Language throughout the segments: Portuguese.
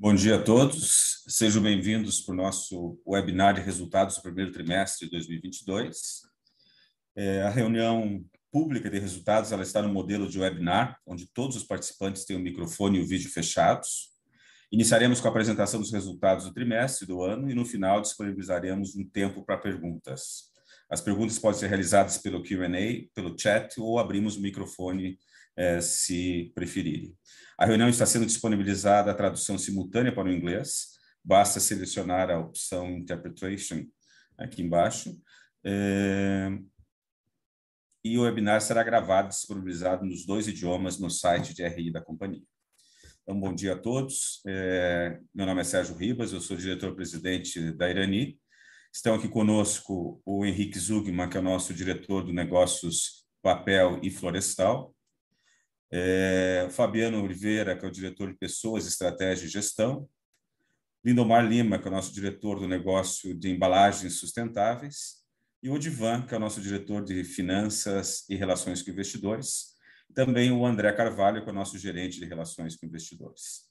Bom dia a todos, sejam bem-vindos para o nosso webinar de resultados do primeiro trimestre de 2022. É, a reunião pública de resultados ela está no modelo de webinar, onde todos os participantes têm o microfone e o vídeo fechados. Iniciaremos com a apresentação dos resultados do trimestre do ano e, no final, disponibilizaremos um tempo para perguntas. As perguntas podem ser realizadas pelo Q&A, pelo chat ou abrimos o microfone eh, se preferirem. A reunião está sendo disponibilizada a tradução simultânea para o inglês. Basta selecionar a opção Interpretation aqui embaixo. É... E o webinar será gravado e disponibilizado nos dois idiomas no site de RI da companhia. Então, bom dia a todos. É... Meu nome é Sérgio Ribas, eu sou diretor-presidente da Irani. Estão aqui conosco o Henrique Zugman, que é o nosso diretor de negócios papel e florestal, é, Fabiano Oliveira, que é o diretor de Pessoas, Estratégia e Gestão, Lindomar Lima, que é o nosso diretor do negócio de embalagens sustentáveis, e o Odivan, que é o nosso diretor de Finanças e Relações com Investidores, também o André Carvalho, que é o nosso gerente de Relações com Investidores.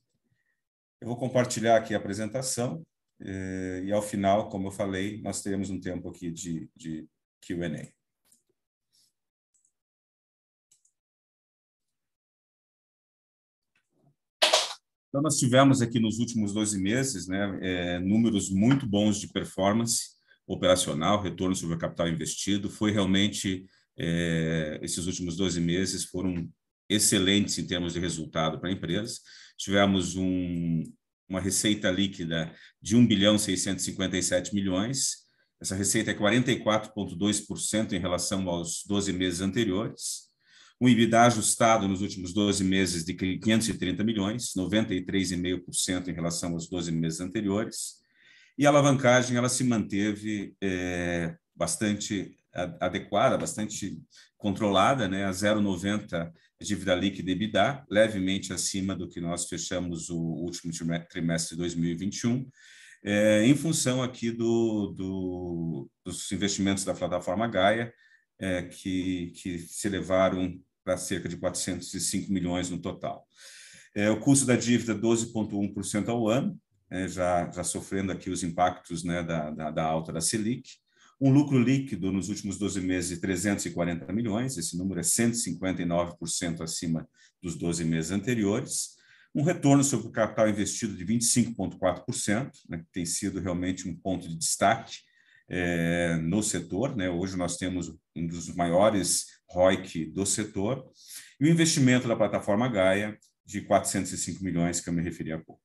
Eu vou compartilhar aqui a apresentação, eh, e ao final, como eu falei, nós teremos um tempo aqui de, de Q&A. Então, nós tivemos aqui nos últimos 12 meses né, é, números muito bons de performance operacional, retorno sobre o capital investido. Foi realmente, é, esses últimos 12 meses foram excelentes em termos de resultado para a empresa. Tivemos um, uma receita líquida de 1 bilhão 657 milhões. Essa receita é 44,2% em relação aos 12 meses anteriores um EBITDA ajustado nos últimos 12 meses de 530 milhões, 93,5% em relação aos 12 meses anteriores, e a alavancagem ela se manteve é, bastante adequada, bastante controlada, né, a 0,90 dívida líquida EBITDA, levemente acima do que nós fechamos o último trimestre de 2021, é, em função aqui do, do, dos investimentos da plataforma Gaia, é, que, que se elevaram para cerca de 405 milhões no total. É, o custo da dívida 12,1% ao ano, é, já, já sofrendo aqui os impactos né, da, da, da, alta da Selic. Um lucro líquido nos últimos 12 meses de 340 milhões, esse número é 159% acima dos 12 meses anteriores. Um retorno sobre o capital investido de 25,4%, né, que tem sido realmente um ponto de destaque é, no setor. Né? Hoje nós temos um dos maiores ROIC do setor, e o investimento da plataforma Gaia, de 405 milhões, que eu me referi há pouco.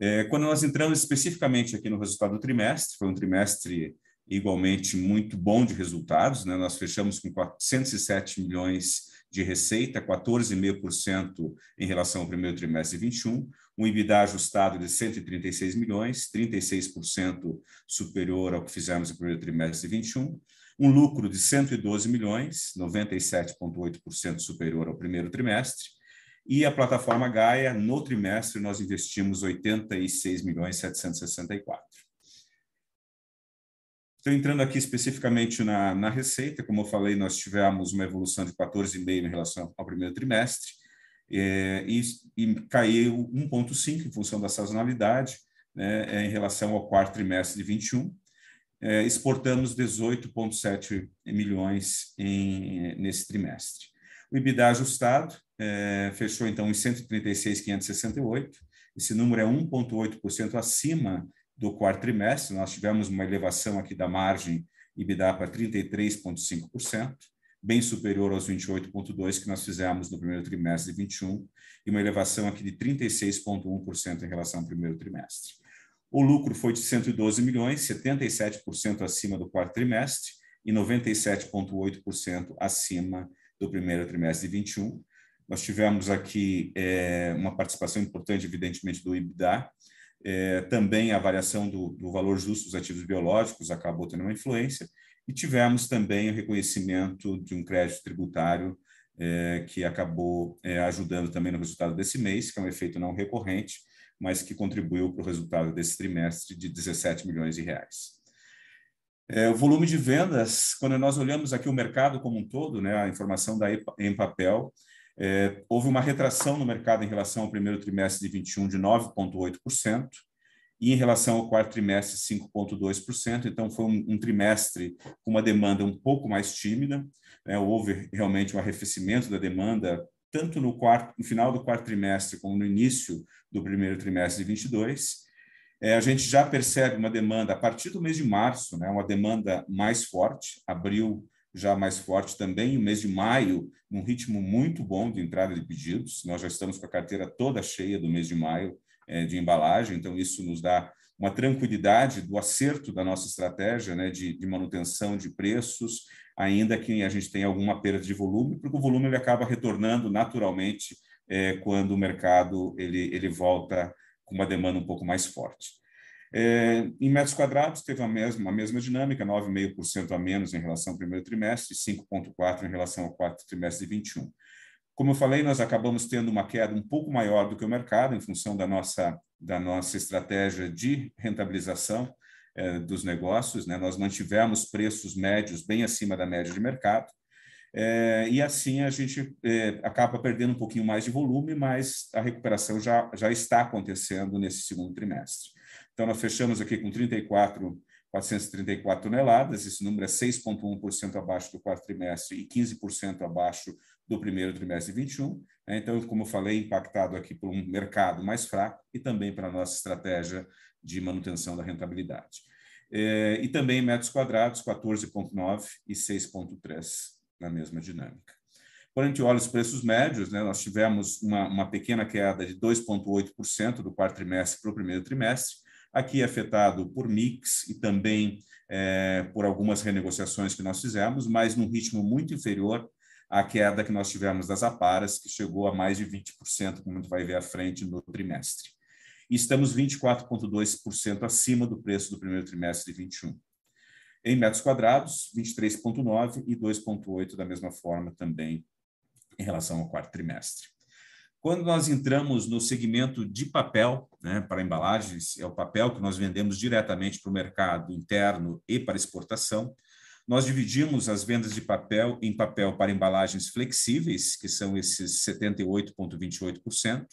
É, quando nós entramos especificamente aqui no resultado do trimestre, foi um trimestre igualmente muito bom de resultados, né? nós fechamos com 407 milhões de receita, 14,5% em relação ao primeiro trimestre de 21, um EBITDA ajustado de 136 milhões, 36% superior ao que fizemos no primeiro trimestre de 21, um lucro de 112 milhões, 97,8% superior ao primeiro trimestre, e a plataforma Gaia, no trimestre, nós investimos 86 milhões 764. Então, entrando aqui especificamente na, na receita, como eu falei, nós tivemos uma evolução de 14,5% em relação ao primeiro trimestre, é, e, e caiu 1,5% em função da sazonalidade, né, em relação ao quarto trimestre de 21, é, exportamos 18,7 milhões em, nesse trimestre. O EBITDA ajustado é, fechou, então, em 136,568. Esse número é 1,8% acima do quarto trimestre. Nós tivemos uma elevação aqui da margem EBITDA para 33,5%, bem superior aos 28,2% que nós fizemos no primeiro trimestre de 21, e uma elevação aqui de 36,1% em relação ao primeiro trimestre. O lucro foi de 112 milhões, 77% acima do quarto trimestre e 97,8% acima do primeiro trimestre de 21. Nós tivemos aqui é, uma participação importante, evidentemente, do IBDA. É, também a variação do, do, valor justo dos ativos biológicos acabou tendo uma influência. E tivemos também o reconhecimento de um crédito tributário é, que acabou é, ajudando também no resultado desse mês, que é um efeito não recorrente, mas que contribuiu para o resultado desse trimestre de 17 milhões de reais. É, o volume de vendas, quando nós olhamos aqui o mercado como um todo, né, a informação da em papel, É, houve uma retração no mercado em relação ao primeiro trimestre de 21 de 9,8%, e em relação ao quarto trimestre, 5,2%. Então, foi um, um, trimestre com uma demanda um pouco mais tímida. Né? Houve realmente um arrefecimento da demanda, tanto no, quarto, no final do quarto trimestre como no início do primeiro trimestre de 22. É, a gente já percebe uma demanda a partir do mês de março, né? uma demanda mais forte. Abril já mais forte também, o mês de maio, num ritmo muito bom de entrada de pedidos. Nós já estamos com a carteira toda cheia do mês de maio é, de embalagem, então isso nos dá uma tranquilidade do acerto da nossa estratégia né, de, de, manutenção de preços, ainda que a gente tenha alguma perda de volume, porque o volume ele acaba retornando naturalmente é, quando o mercado ele, ele volta com uma demanda um pouco mais forte. É, em metros quadrados, teve a mesma, a mesma dinâmica, 9,5% a menos em relação ao primeiro trimestre, 5,4% em relação ao quarto trimestre de 21. Como eu falei, nós acabamos tendo uma queda um pouco maior do que o mercado, em função da nossa, da nossa estratégia de rentabilização eh, dos negócios. Né? Nós mantivemos preços médios bem acima da média de mercado, eh, e assim a gente eh, acaba perdendo um pouquinho mais de volume, mas a recuperação já, já está acontecendo nesse segundo trimestre. Então, nós fechamos aqui com 34 434 toneladas, esse número é 6,1% abaixo do quarto trimestre e 15% abaixo do primeiro trimestre de 21. Né? Então, como eu falei, impactado aqui por um mercado mais fraco e também para nossa estratégia de manutenção da rentabilidade. É, e também metros quadrados, 14,9 e 6,3 na mesma dinâmica. Quando a gente olha os preços médios, né, nós tivemos uma, uma pequena queda de 2,8% do quarto trimestre para o primeiro trimestre, aqui afetado por mix e também é, por algumas renegociações que nós fizemos, mas num ritmo muito inferior a queda que nós tivemos das aparas, que chegou a mais de 20%, como a gente vai ver à frente no trimestre. E estamos 24,2% acima do preço do primeiro trimestre de 21. Em metros quadrados, 23,9% e 2,8% da mesma forma também em relação ao quarto trimestre. Quando nós entramos no segmento de papel, né, para embalagens, é o papel que nós vendemos diretamente para o mercado interno e para exportação, nós dividimos as vendas de papel em papel para embalagens flexíveis, que são esses 78,28%,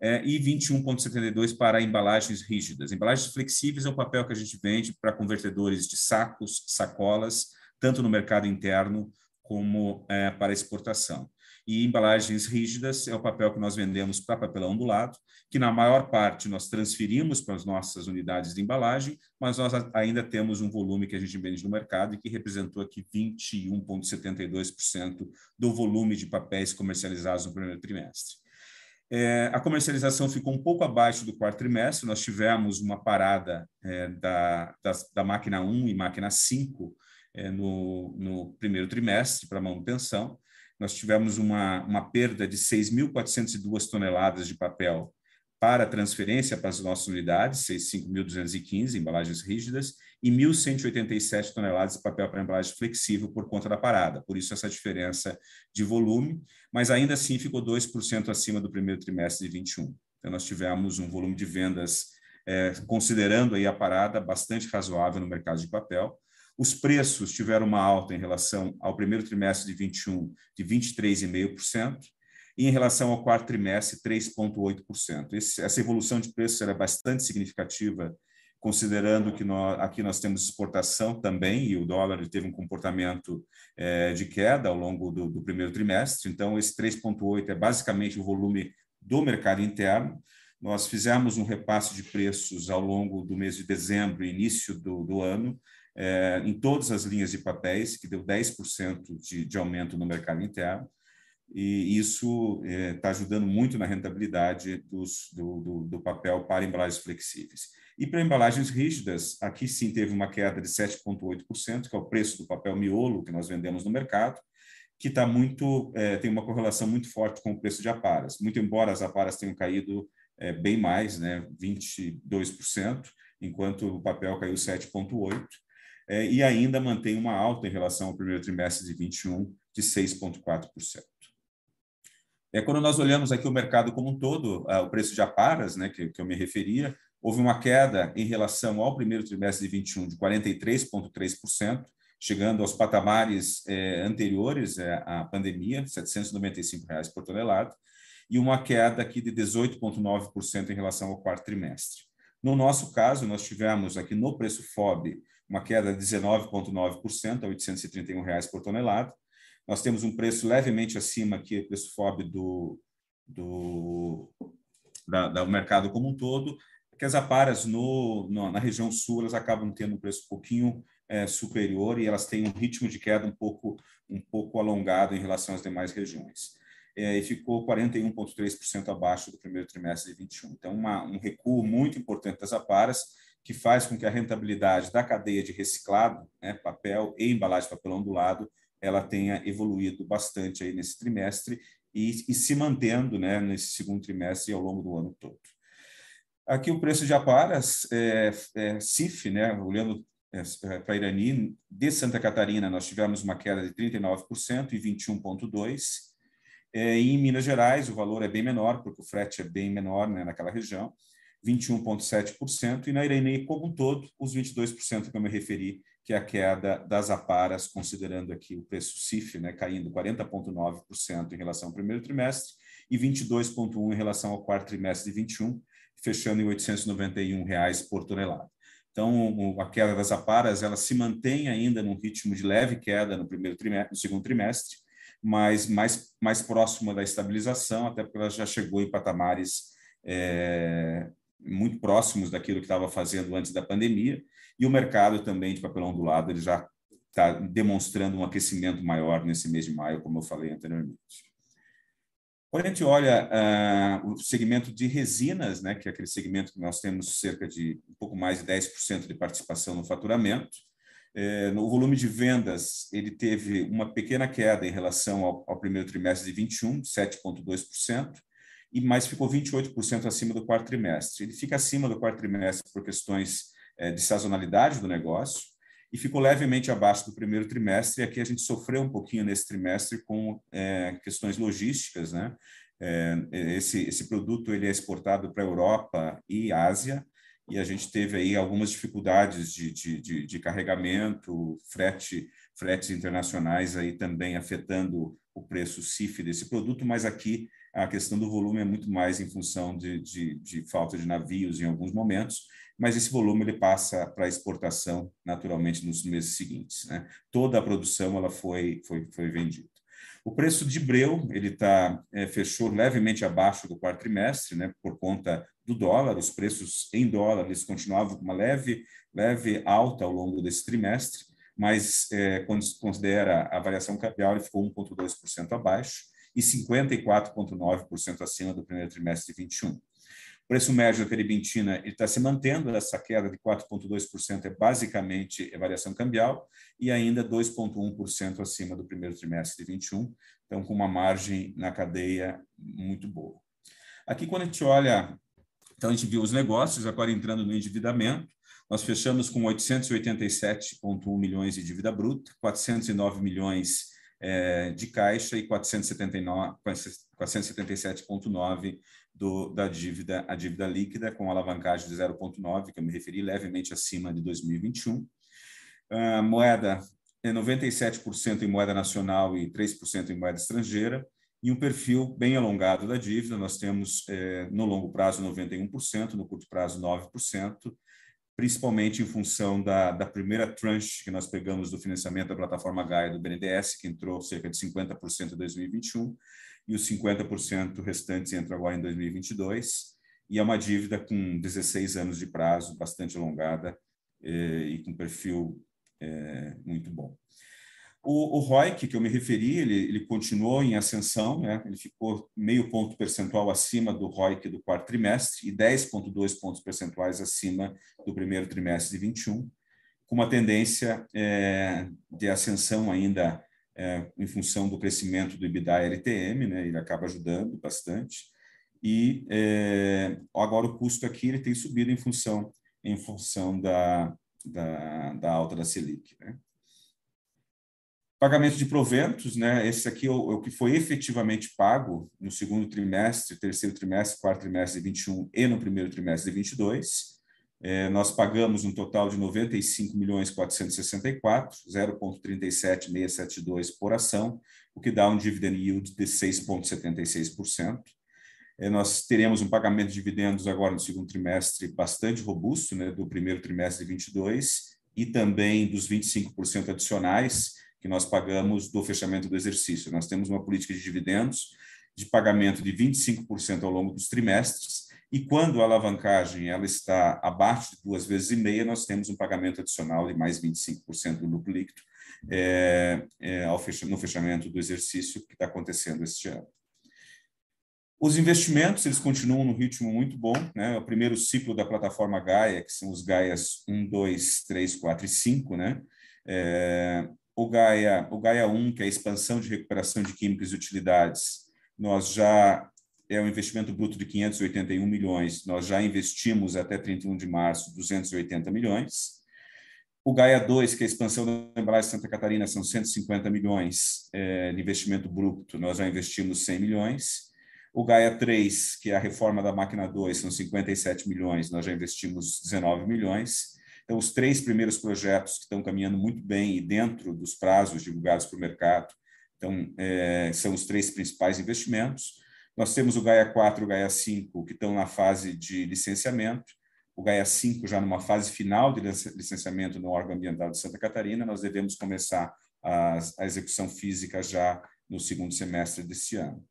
é, e 21,72% para embalagens rígidas. Embalagens flexíveis é o papel que a gente vende para convertedores de sacos, sacolas, tanto no mercado interno como é, para exportação. E embalagens rígidas é o papel que nós vendemos para papelão do lado, que na maior parte nós transferimos para as nossas unidades de embalagem, mas nós ainda temos um volume que a gente vende no mercado e que representou aqui 21,72% do volume de papéis comercializados no primeiro trimestre. É, a comercialização ficou um pouco abaixo do quarto trimestre, nós tivemos uma parada é, da, da, da, máquina 1 e máquina 5 é, no, no primeiro trimestre para manutenção, nós tivemos uma, uma perda de 6.402 toneladas de papel para transferência para as nossas unidades, 5.215 embalagens rígidas, e 1.187 toneladas de papel para embalagem flexível por conta da parada. Por isso, essa diferença de volume, mas ainda assim ficou 2% acima do primeiro trimestre de 21. Então, nós tivemos um volume de vendas, é, considerando aí a parada, bastante razoável no mercado de papel, os preços tiveram uma alta em relação ao primeiro trimestre de 21 de 23,5%, e em relação ao quarto trimestre, 3,8%. Essa evolução de preços era bastante significativa, considerando que nós, aqui nós temos exportação também, e o dólar teve um comportamento é, de queda ao longo do, do primeiro trimestre. Então, esse 3,8% é basicamente o volume do mercado interno. Nós fizemos um repasse de preços ao longo do mês de dezembro início do, do ano, é, em todas as linhas de papéis, que deu 10% de, de aumento no mercado interno, e isso está é, tá ajudando muito na rentabilidade dos, do, do, do, papel para embalagens flexíveis. E para embalagens rígidas, aqui sim teve uma queda de 7,8%, que é o preço do papel miolo que nós vendemos no mercado, que está muito é, tem uma correlação muito forte com o preço de aparas. Muito embora as aparas tenham caído é, bem mais, né, 22%, enquanto o papel caiu 7,8% é, e ainda mantém uma alta em relação ao primeiro trimestre de 21, de 6,4%. É, quando nós olhamos aqui o mercado como um todo, ah, o preço de aparas, né, que, que eu me referia, houve uma queda em relação ao primeiro trimestre de 21 de 43,3%, chegando aos patamares é, anteriores é, à pandemia, 795 reais por tonelada, e uma queda aqui de 18,9% em relação ao quarto trimestre. No nosso caso, nós tivemos aqui no preço FOB uma queda de 19,9% a 831 reais por tonelada. Nós temos um preço levemente acima aqui, preço FOB do, do, da, do mercado como um todo, que as aparas no, no, na região sul elas acabam tendo um preço um pouquinho é, superior e elas têm um ritmo de queda um pouco, um pouco alongado em relação às demais regiões. É, e ficou 41,3% abaixo do primeiro trimestre de 21. Então, uma, um recuo muito importante das aparas, que faz com que a rentabilidade da cadeia de reciclado, né, papel e embalagem de papel ondulado, ela tenha evoluído bastante aí nesse trimestre e, e se mantendo né, nesse segundo trimestre e ao longo do ano todo. Aqui o preço de aparas, é, é, CIF, né, olhando é, é para Irani, de Santa Catarina, nós tivemos uma queda de 39% e 21,2%. É, em Minas Gerais, o valor é bem menor, porque o frete é bem menor né, naquela região, 21,7%, e na Irani, como um todo, os 22% que eu me referi, que é a queda das aparas, considerando aqui o preço CIF, né, caindo 40,9% em relação ao primeiro trimestre e 22,1% em relação ao quarto trimestre de 21, fechando em 891 reais por tonelada. Então, a queda das aparas ela se mantém ainda num ritmo de leve queda no primeiro trimestre, no segundo trimestre, mas mais, mais próxima da estabilização, até porque ela já chegou em patamares é, muito próximos daquilo que estava fazendo antes da pandemia, e o mercado também de papelão do lado ele já está demonstrando um aquecimento maior nesse mês de maio, como eu falei anteriormente. Quando a gente olha uh, o segmento de resinas, né, que é aquele segmento que nós temos cerca de um pouco mais de 10% de participação no faturamento, eh, no volume de vendas, ele teve uma pequena queda em relação ao, ao primeiro trimestre de 21, 7,2%, e mais ficou 28% acima do quarto trimestre. Ele fica acima do quarto trimestre por questões eh, de sazonalidade do negócio, e ficou levemente abaixo do primeiro trimestre. E aqui a gente sofreu um pouquinho nesse trimestre com é, questões logísticas, né? É, esse, esse produto ele é exportado para a Europa e Ásia, e a gente teve aí algumas dificuldades de, de, de, de carregamento, frete, fretes internacionais aí também afetando o preço CIF desse produto, mas aqui a questão do volume é muito mais em função de, de, de falta de navios em alguns momentos, mas esse volume ele passa para exportação naturalmente nos meses seguintes. Né? Toda a produção ela foi, foi, foi vendida. O preço de breu ele tá, é, fechou levemente abaixo do quarto trimestre, né, por conta do dólar. Os preços em dólar eles continuavam com uma leve, leve alta ao longo desse trimestre, mas é, quando se considera a variação cambial, ele ficou 1,2% abaixo e 54,9% acima do primeiro trimestre de 21 preço médio da terebintina está se mantendo, essa queda de 4,2% é basicamente variação cambial, e ainda 2,1% acima do primeiro trimestre de 21, então com uma margem na cadeia muito boa. Aqui, quando a gente olha, então a gente viu os negócios, agora entrando no endividamento, nós fechamos com 887,1 milhões de dívida bruta, 409 milhões é, de caixa e 477,9 do, da dívida, a dívida líquida com alavancagem de 0,9, que eu me referi levemente acima de 2021. A moeda é 97% em moeda nacional e 3% em moeda estrangeira, e um perfil bem alongado da dívida. Nós temos, é, no longo prazo, 91%, no curto prazo, 9%, principalmente em função da, da primeira tranche que nós pegamos do financiamento da plataforma Gaia do BNDES, que entrou cerca de 50% em 2021, e os 50% restantes entram agora em 2022, e é uma dívida com 16 anos de prazo, bastante alongada eh, e com perfil eh, muito bom. O, o ROIC, que eu me referi, ele, ele continuou em ascensão, né? ele ficou meio ponto percentual acima do ROIC do quarto trimestre e 10,2 pontos percentuais acima do primeiro trimestre de 21, com uma tendência é, de ascensão ainda é, em função do crescimento do EBITDA LTM, né, ele acaba ajudando bastante. E é, agora o custo aqui ele tem subido em função em função da, da, da alta da Selic. Né? Pagamento de proventos, né? Esse aqui é o, é o, que foi efetivamente pago no segundo trimestre, terceiro trimestre, quarto trimestre de 21 e no primeiro trimestre de 22. É, nós pagamos um total de 95 milhões 464, 0,37672 por ação, o que dá um dividend yield de 6,76%. É, nós teremos um pagamento de dividendos agora no segundo trimestre bastante robusto, né, do primeiro trimestre de 22 e também dos 25% adicionais que nós pagamos do fechamento do exercício. Nós temos uma política de dividendos de pagamento de 25% ao longo dos trimestres e quando a alavancagem ela está abaixo de duas vezes e meia, nós temos um pagamento adicional de mais 25% do lucro líquido é, é, no fechamento do exercício que está acontecendo este ano. Os investimentos eles continuam no ritmo muito bom. Né? O primeiro ciclo da plataforma Gaia, que são os Gaias 1, 2, 3, 4 e 5, né? É, o, Gaia, o Gaia 1, que é a expansão de recuperação de químicos e utilidades, nós já é um investimento bruto de 581 milhões. Nós já investimos até 31 de março 280 milhões. O Gaia 2, que é a expansão da embalagem Santa Catarina, são 150 milhões é, de investimento bruto, nós já investimos 100 milhões. O Gaia 3, que é a reforma da máquina 2, são 57 milhões, nós já investimos 19 milhões. Então, os três primeiros projetos que estão caminhando muito bem e dentro dos prazos divulgados para o mercado, então, é, são os três principais investimentos. Nós temos o Gaia 4 e o Gaia 5, que estão na fase de licenciamento, o Gaia 5 já numa fase final de licenciamento no órgão ambiental de Santa Catarina, nós devemos começar a, a execução física já no segundo semestre desse ano.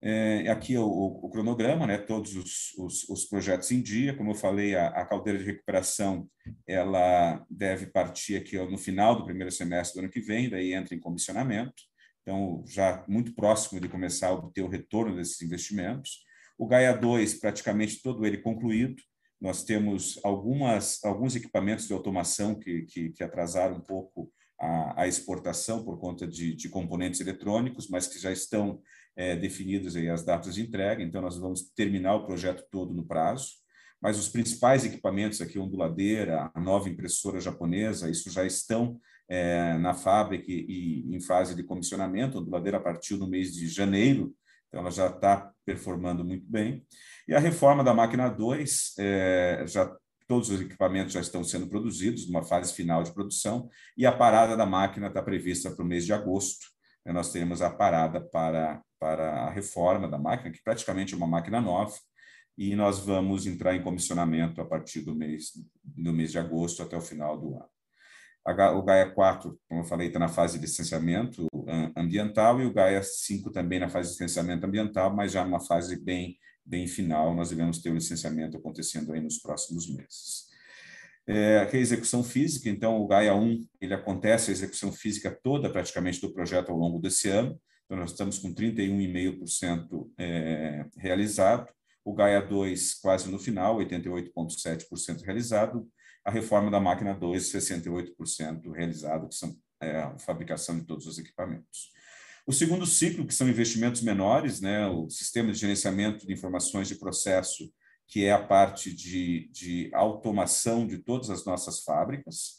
É, aqui o, o, cronograma, né, todos os, os, os, projetos em dia, como eu falei, a, a, caldeira de recuperação ela deve partir aqui no final do primeiro semestre do ano que vem, daí entra em comissionamento então já muito próximo de começar a obter o retorno desses investimentos. O Gaia 2, praticamente todo ele concluído. Nós temos algumas, alguns equipamentos de automação que, que, que atrasaram um pouco a, a, exportação por conta de, de, componentes eletrônicos, mas que já estão é, definidos aí as datas de entrega, então nós vamos terminar o projeto todo no prazo. Mas os principais equipamentos aqui, onduladeira, a nova impressora japonesa, isso já estão é, na fábrica e, em fase de comissionamento. A onduladeira partiu no mês de janeiro, então ela já está performando muito bem. E a reforma da máquina 2, é, já todos os equipamentos já estão sendo produzidos, numa fase final de produção, e a parada da máquina está prevista para o mês de agosto. Né, nós teremos a parada para, para a reforma da máquina, que praticamente é uma máquina nova, e nós vamos entrar em comissionamento a partir do mês, do mês de agosto até o final do ano o Gaia 4, como eu falei, está na fase de licenciamento ambiental e o Gaia 5 também na fase de licenciamento ambiental, mas já numa fase bem, bem final, nós devemos ter o licenciamento acontecendo aí nos próximos meses. É, a execução física, então o Gaia 1, ele acontece a execução física toda praticamente do projeto ao longo desse ano, então nós estamos com 31,5% é, realizado, o Gaia 2 quase no final, 88,7% realizado, a reforma da máquina 2, 68% realizado, que são é, a fabricação de todos os equipamentos. O segundo ciclo, que são investimentos menores, né, o sistema de gerenciamento de informações de processo, que é a parte de, de automação de todas as nossas fábricas,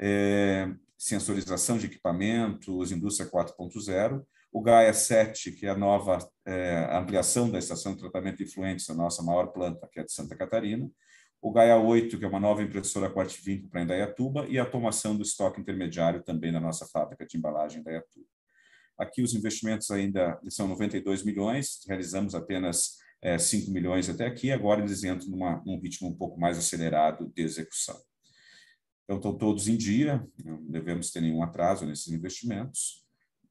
é, sensorização de equipamentos, indústria 4.0, o Gaia 7, que é a nova é, ampliação da estação de tratamento de efluentes, a nossa maior planta, que é de Santa Catarina, o Gaia 8, que é uma nova impressora corte vinco para Indaiatuba, e a automação do estoque intermediário também na nossa fábrica de embalagem Indaiatuba. Aqui os investimentos ainda são 92 milhões, realizamos apenas é, 5 milhões até aqui, agora eles entram numa, num ritmo um pouco mais acelerado de execução. Então, estão todos em dia, não devemos ter nenhum atraso nesses investimentos.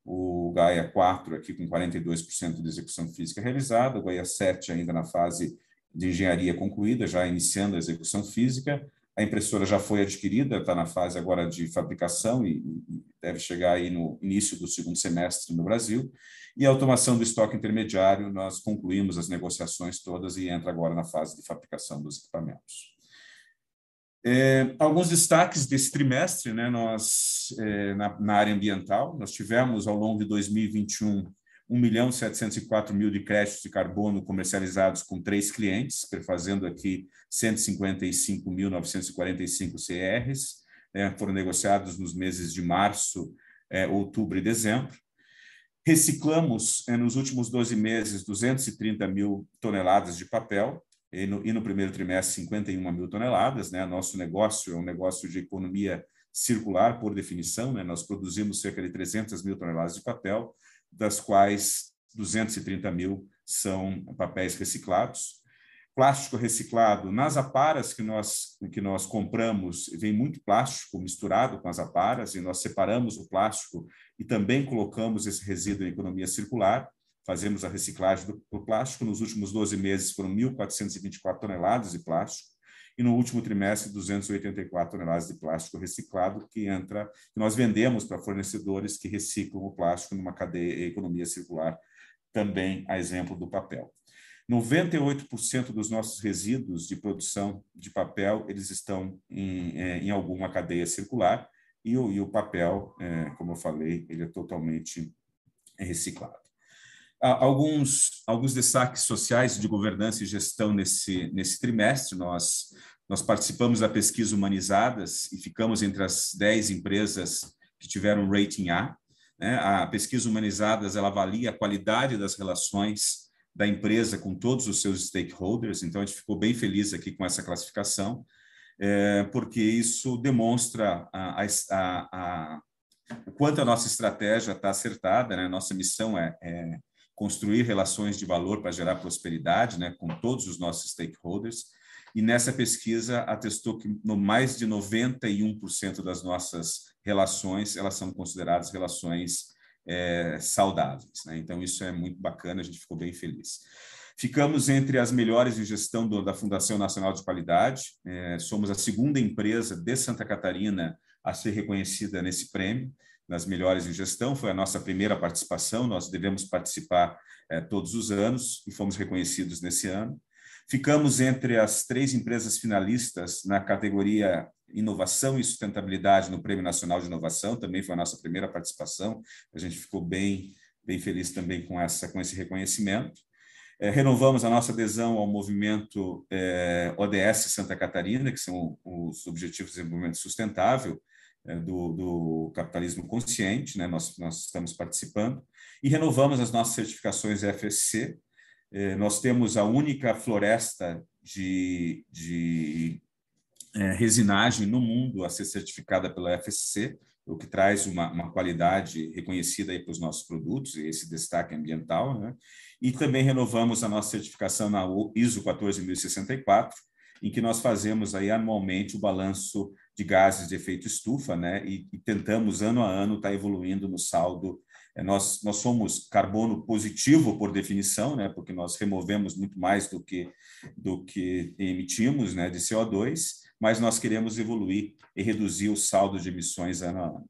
O Gaia 4 aqui com 42% de execução física realizada, o Gaia 7 ainda na fase de engenharia concluída, já iniciando a execução física. A impressora já foi adquirida, está na fase agora de fabricação e deve chegar aí no início do segundo semestre no Brasil. E a automação do estoque intermediário, nós concluímos as negociações todas e entra agora na fase de fabricação dos equipamentos. É, alguns destaques desse trimestre, né, nós, é, na, na, área ambiental, nós tivemos ao longo de 2021 1 milhão 704 mil de créditos de carbono comercializados com três clientes, perfazendo aqui 155.945 CRs, né, foram negociados nos meses de março, é, outubro e dezembro. Reciclamos, é, nos últimos 12 meses, 230 mil toneladas de papel, e no, e no primeiro trimestre 51 mil toneladas. Né? Nosso negócio é um negócio de economia circular, por definição. Né? Nós produzimos cerca de 300 mil toneladas de papel, das quais 230 mil são papéis reciclados. Plástico reciclado, nas aparas que nós, que nós compramos, vem muito plástico misturado com as aparas, e nós separamos o plástico e também colocamos esse resíduo em economia circular fazemos a reciclagem do, plástico. Nos últimos 12 meses foram 1.424 toneladas de plástico e no último trimestre 284 toneladas de plástico reciclado que entra que nós vendemos para fornecedores que reciclam o plástico numa cadeia economia circular também a exemplo do papel. 98% dos nossos resíduos de produção de papel eles estão em, é, em alguma cadeia circular e o, e o papel, é, como eu falei, ele é totalmente reciclado alguns, alguns destaques sociais de governança e gestão nesse, nesse trimestre. Nós, nós participamos da pesquisa Humanizadas e ficamos entre as 10 empresas que tiveram rating A. Né? A pesquisa Humanizadas ela avalia a qualidade das relações da empresa com todos os seus stakeholders, então a gente ficou bem feliz aqui com essa classificação, é, porque isso demonstra a, a, a, o quanto a nossa estratégia está acertada, né? Nossa missão é, é construir relações de valor para gerar prosperidade, né, com todos os nossos stakeholders. E nessa pesquisa atestou que no mais de 91% das nossas relações elas são consideradas relações é, saudáveis. Né? Então isso é muito bacana, a gente ficou bem feliz. Ficamos entre as melhores em gestão do, da Fundação Nacional de Qualidade. É, somos a segunda empresa de Santa Catarina a ser reconhecida nesse prêmio nas melhores em gestão, foi a nossa primeira participação, nós devemos participar é, todos os anos e fomos reconhecidos nesse ano. Ficamos entre as três empresas finalistas na categoria Inovação e Sustentabilidade no Prêmio Nacional de Inovação, também foi a nossa primeira participação, a gente ficou bem, bem feliz também com, essa, com esse reconhecimento. É, renovamos a nossa adesão ao movimento é, ODS Santa Catarina, que são os Objetivos de Desenvolvimento Sustentável, do, do, capitalismo consciente, né? nós, nós estamos participando, e renovamos as nossas certificações FSC. É, nós temos a única floresta de, de é, resinagem no mundo a ser certificada pela FSC, o que traz uma, uma qualidade reconhecida para os nossos produtos, e esse destaque ambiental. Né? E também renovamos a nossa certificação na ISO 14064, em que nós fazemos aí anualmente o balanço de gases de efeito estufa, né? E, e tentamos ano a ano estar tá evoluindo no saldo. É, nós nós somos carbono positivo por definição, né? Porque nós removemos muito mais do que do que emitimos, né? De CO2, mas nós queremos evoluir e reduzir o saldo de emissões ano a ano.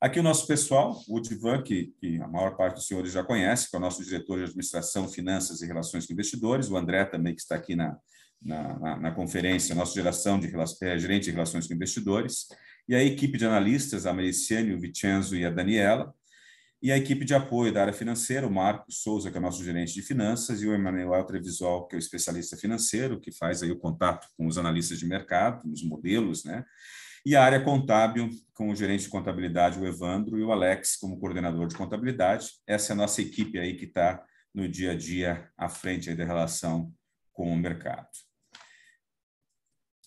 Aqui o nosso pessoal, o Divan, que, que, a maior parte dos senhores já conhece, que é o nosso diretor de administração, finanças e relações com investidores, o André também, que está aqui na, na, na, na conferência, nossa geração de é, gerente de relações com investidores, e a equipe de analistas, a Mariciane, o Vicenzo e a Daniela, e a equipe de apoio da área financeira, o Marco Souza, que é nosso gerente de finanças, e o Emanuel Trevisol, que é o especialista financeiro, que faz aí o contato com os analistas de mercado, os modelos, né? E a área contábil, com o gerente de contabilidade, o Evandro, e o Alex, como coordenador de contabilidade. Essa é a nossa equipe aí que está no dia a dia à frente da relação com o mercado.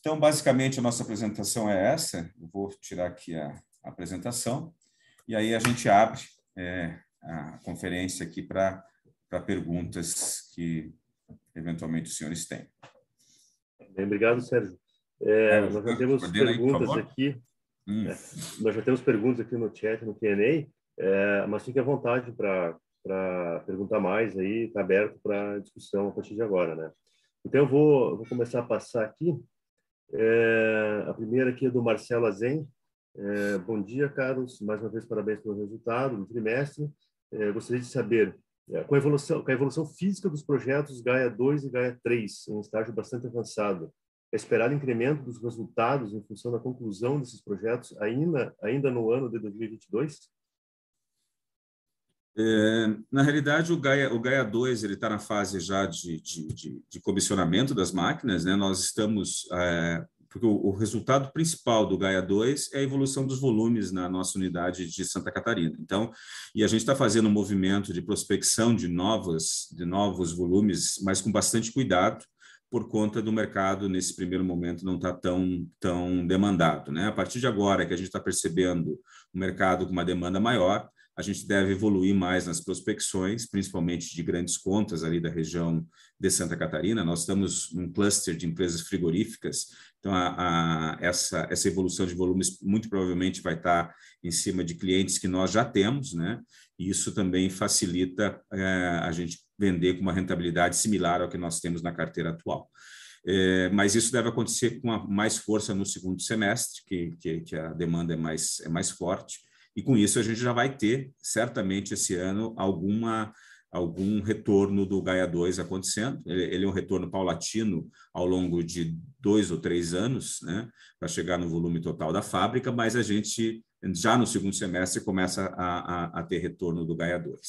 Então, basicamente, a nossa apresentação é essa. Eu vou tirar aqui a, apresentação e aí a gente abre é, a conferência aqui para perguntas que eventualmente os senhores têm. Bem, obrigado, Sérgio. É, nós já temos perguntas aí, aqui. Hum. É, nós já temos perguntas aqui no chat, no Q&A, é, mas fique à vontade para perguntar mais aí, está aberto para discussão a partir de agora, né? Então, eu vou, vou começar a passar aqui é, a primeira aqui é do Marcelo Azen. É, bom dia, Carlos. Mais uma vez, parabéns pelo resultado do trimestre. É, gostaria de saber, é, com, a evolução, com a evolução física dos projetos Gaia 2 e Gaia 3, em estágio bastante avançado, é esperado incremento dos resultados em função da conclusão desses projetos ainda, ainda no ano de 2022? É, na realidade, o Gaia, o Gaia 2 está na fase já de, de, de, de, comissionamento das máquinas. Né? Nós estamos. É, porque o, o, resultado principal do Gaia 2 é a evolução dos volumes na nossa unidade de Santa Catarina. Então, e a gente está fazendo um movimento de prospecção de novos, de novos volumes, mas com bastante cuidado, por conta do mercado, nesse primeiro momento, não está tão, tão demandado. Né? A partir de agora que a gente está percebendo o mercado com uma demanda maior, a gente deve evoluir mais nas prospecções, principalmente de grandes contas ali da região de Santa Catarina. Nós estamos num cluster de empresas frigoríficas, então a, a, essa, essa evolução de volumes muito provavelmente vai estar em cima de clientes que nós já temos, né? E isso também facilita é, a gente vender com uma rentabilidade similar ao que nós temos na carteira atual. É, mas isso deve acontecer com mais força no segundo semestre, que, que, que a demanda é mais, é mais forte e com isso a gente já vai ter, certamente, esse ano, alguma algum retorno do Gaia 2 acontecendo. Ele, ele, é um retorno paulatino ao longo de dois ou três anos, né, para chegar no volume total da fábrica, mas a gente, já no segundo semestre, começa a, a, a ter retorno do Gaia 2.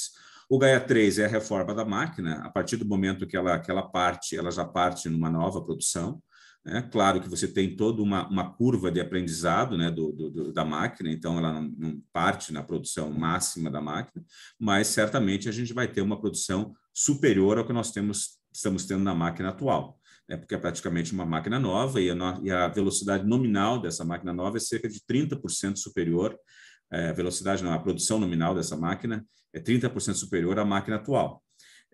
O Gaia 3 é a reforma da máquina, a partir do momento que ela, que ela parte, ela já parte numa nova produção, é claro que você tem toda uma, uma curva de aprendizado né, do, do, da máquina, então ela não, não, parte na produção máxima da máquina, mas certamente a gente vai ter uma produção superior ao que nós temos, estamos tendo na máquina atual, né, porque é praticamente uma máquina nova e a, velocidade nominal dessa máquina nova é cerca de 30% superior, a velocidade, não, a produção nominal dessa máquina é 30% superior à máquina atual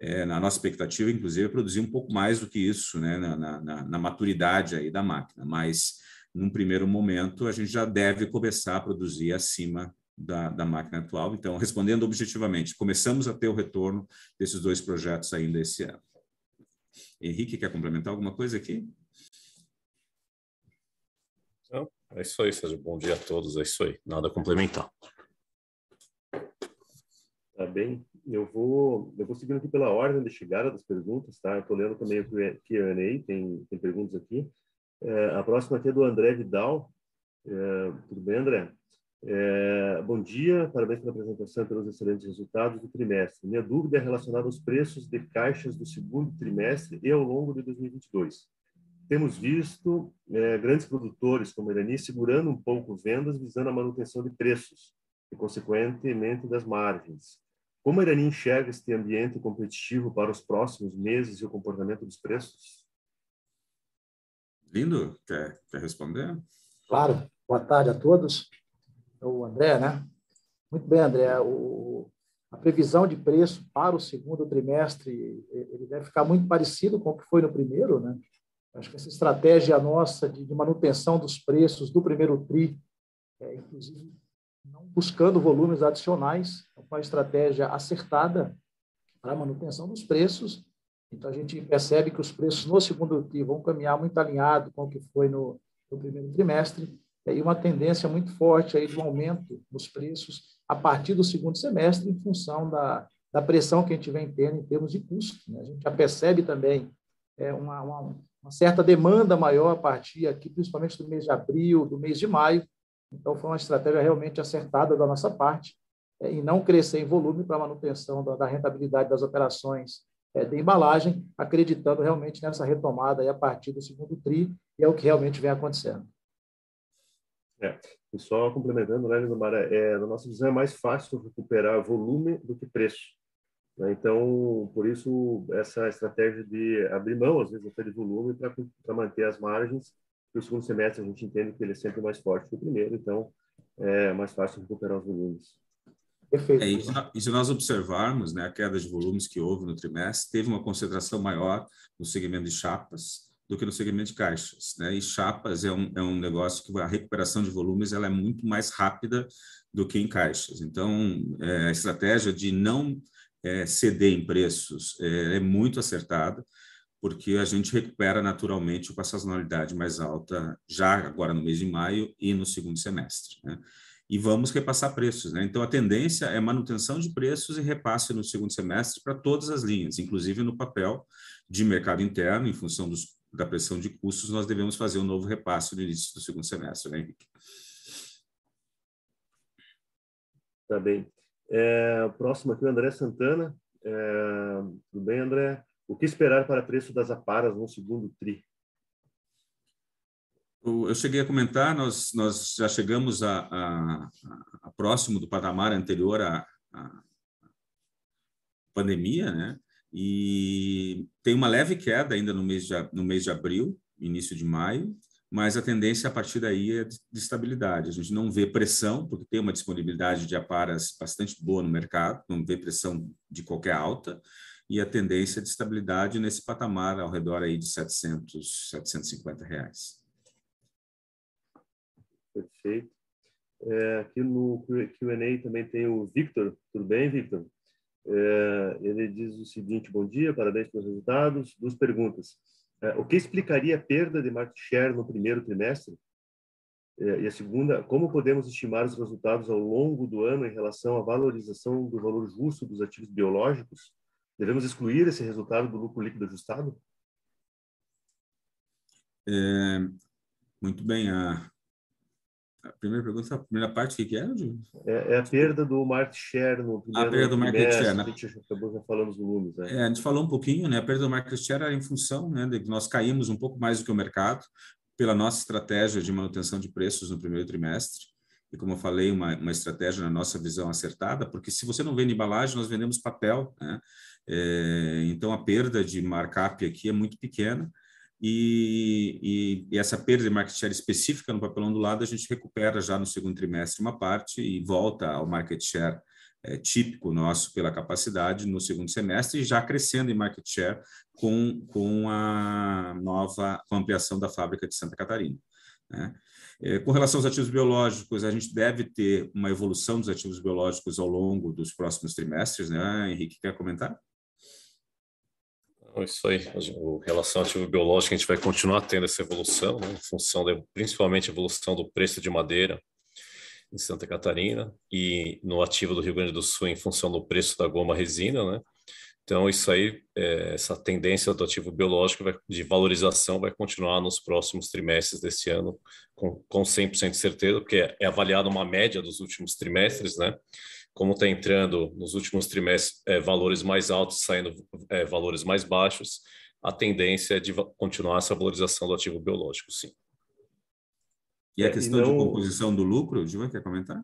é, na nossa expectativa, inclusive, é produzir um pouco mais do que isso, né, na, na, na, maturidade aí da máquina. Mas, num primeiro momento, a gente já deve começar a produzir acima da, da máquina atual. Então, respondendo objetivamente, começamos a ter o retorno desses dois projetos ainda esse ano. Henrique, quer complementar alguma coisa aqui? Não, é isso aí, Sérgio. Bom dia a todos. É isso aí. Nada a complementar. Tá bem. Eu vou, eu vou seguindo aqui pela ordem de chegada das perguntas, tá? Estou lendo também o Q&A, tem, tem perguntas aqui. É, a próxima aqui é do André Vidal. É, tudo bem, André? É, bom dia, parabéns pela apresentação e pelos excelentes resultados do trimestre. Minha dúvida é relacionada aos preços de caixas do segundo trimestre e ao longo de 2022. Temos visto é, grandes produtores como a Irani segurando um pouco vendas visando a manutenção de preços e, consequentemente, das margens. Como a Irani enxerga este ambiente competitivo para os próximos meses e o comportamento dos preços? Lindo, quer, quer responder? Claro. Boa tarde a todos. É o André, né? Muito bem, André. O, a previsão de preço para o segundo trimestre ele deve ficar muito parecido com o que foi no primeiro, né? Acho que essa estratégia nossa de, de manutenção dos preços do primeiro tri, é, inclusive buscando volumes adicionais, é uma estratégia acertada para a manutenção dos preços. Então, a gente percebe que os preços no segundo TRI vão caminhar muito alinhado com o que foi no, no primeiro trimestre, e uma tendência muito forte aí do aumento nos preços a partir do segundo semestre, em função da, da pressão que a gente vem tendo em termos de custo. Né? A gente já percebe também é, uma, uma, uma certa demanda maior a partir aqui, principalmente do mês de abril, do mês de maio, então, foi uma estratégia realmente acertada da nossa parte é, em não crescer em volume para manutenção da, da, rentabilidade das operações é, de embalagem, acreditando realmente nessa retomada aí a partir do segundo TRI, e é o que realmente vem acontecendo. É, e só complementando, né, Lindomar, é, na nossa visão é mais fácil recuperar volume do que preço. Né? Então, por isso, essa estratégia de abrir mão, às vezes, até de volume para manter as margens e o segundo semestre a gente entende que ele é sempre mais forte que o primeiro, então é mais fácil recuperar os volumes. Perfeito. É, e, se nós observarmos né, a queda de volumes que houve no trimestre, teve uma concentração maior no segmento de chapas do que no segmento de caixas. Né? E chapas é um, é um negócio que a recuperação de volumes ela é muito mais rápida do que em caixas. Então, é, a estratégia de não é, ceder em preços é, é muito acertada porque a gente recupera naturalmente com a sazonalidade mais alta já agora no mês de maio e no segundo semestre. Né? E vamos repassar preços. Né? Então, a tendência é manutenção de preços e repasse no segundo semestre para todas as linhas, inclusive no papel de mercado interno, em função dos, da pressão de custos, nós devemos fazer um novo repasse no início do segundo semestre, né, Henrique? Tá bem. É, próximo aqui, o André Santana. É, tudo bem, André? O que esperar para preço das aparas no segundo TRI? Eu cheguei a comentar, nós, nós já chegamos a, a, a próximo do patamar anterior à, à pandemia, né? e tem uma leve queda ainda no mês de, no mês de abril, início de maio, mas a tendência a partir daí é de estabilidade. A gente não vê pressão, porque tem uma disponibilidade de aparas bastante boa no mercado, não vê pressão de qualquer alta, e a tendência de estabilidade nesse patamar ao redor aí de 700, 750 reais. Perfeito. É, aqui no Q&A também tem o Victor. Tudo bem, Victor? É, ele diz o seguinte, bom dia, parabéns pelos resultados. Duas perguntas. É, o que explicaria a perda de market share no primeiro trimestre? É, e a segunda, como podemos estimar os resultados ao longo do ano em relação à valorização do valor justo dos ativos biológicos? Devemos excluir esse resultado do lucro líquido ajustado? É, muito bem. A, a primeira pergunta, a primeira parte, o que, é, é, é a perda do market share no primeiro A perda do market share. Né? A gente acabou já falando os volumes. Né? É, a gente falou um pouquinho, né? A perda do market share era em função né, de que nós caímos um pouco mais do que o mercado pela nossa estratégia de manutenção de preços no primeiro trimestre. E como eu falei, uma, uma estratégia na nossa visão acertada, porque se você não vende embalagem, nós vendemos papel, né? É, então a perda de markup aqui é muito pequena e, e, e, essa perda de market share específica no papelão do lado a gente recupera já no segundo trimestre uma parte e volta ao market share é, típico nosso pela capacidade no segundo semestre, já crescendo em market share com, com a nova com a ampliação da fábrica de Santa Catarina. Né? É, com relação aos ativos biológicos, a gente deve ter uma evolução dos ativos biológicos ao longo dos próximos trimestres, né? Henrique, quer comentar? Isso aí, o relação ativo biológico, a gente vai continuar tendo essa evolução, né, em função de, principalmente a evolução do preço de madeira em Santa Catarina e no ativo do Rio Grande do Sul em função do preço da goma resina, né? Então, isso aí, é, essa tendência do ativo biológico vai, de valorização vai continuar nos próximos trimestres desse ano, com, com 100% de certeza, porque é avaliada uma média dos últimos trimestres, né? Como está entrando nos últimos trimestres é, valores mais altos, saindo é, valores mais baixos, a tendência é de continuar essa valorização do ativo biológico, sim. E a é, questão não... de composição do lucro, Diva, quer comentar?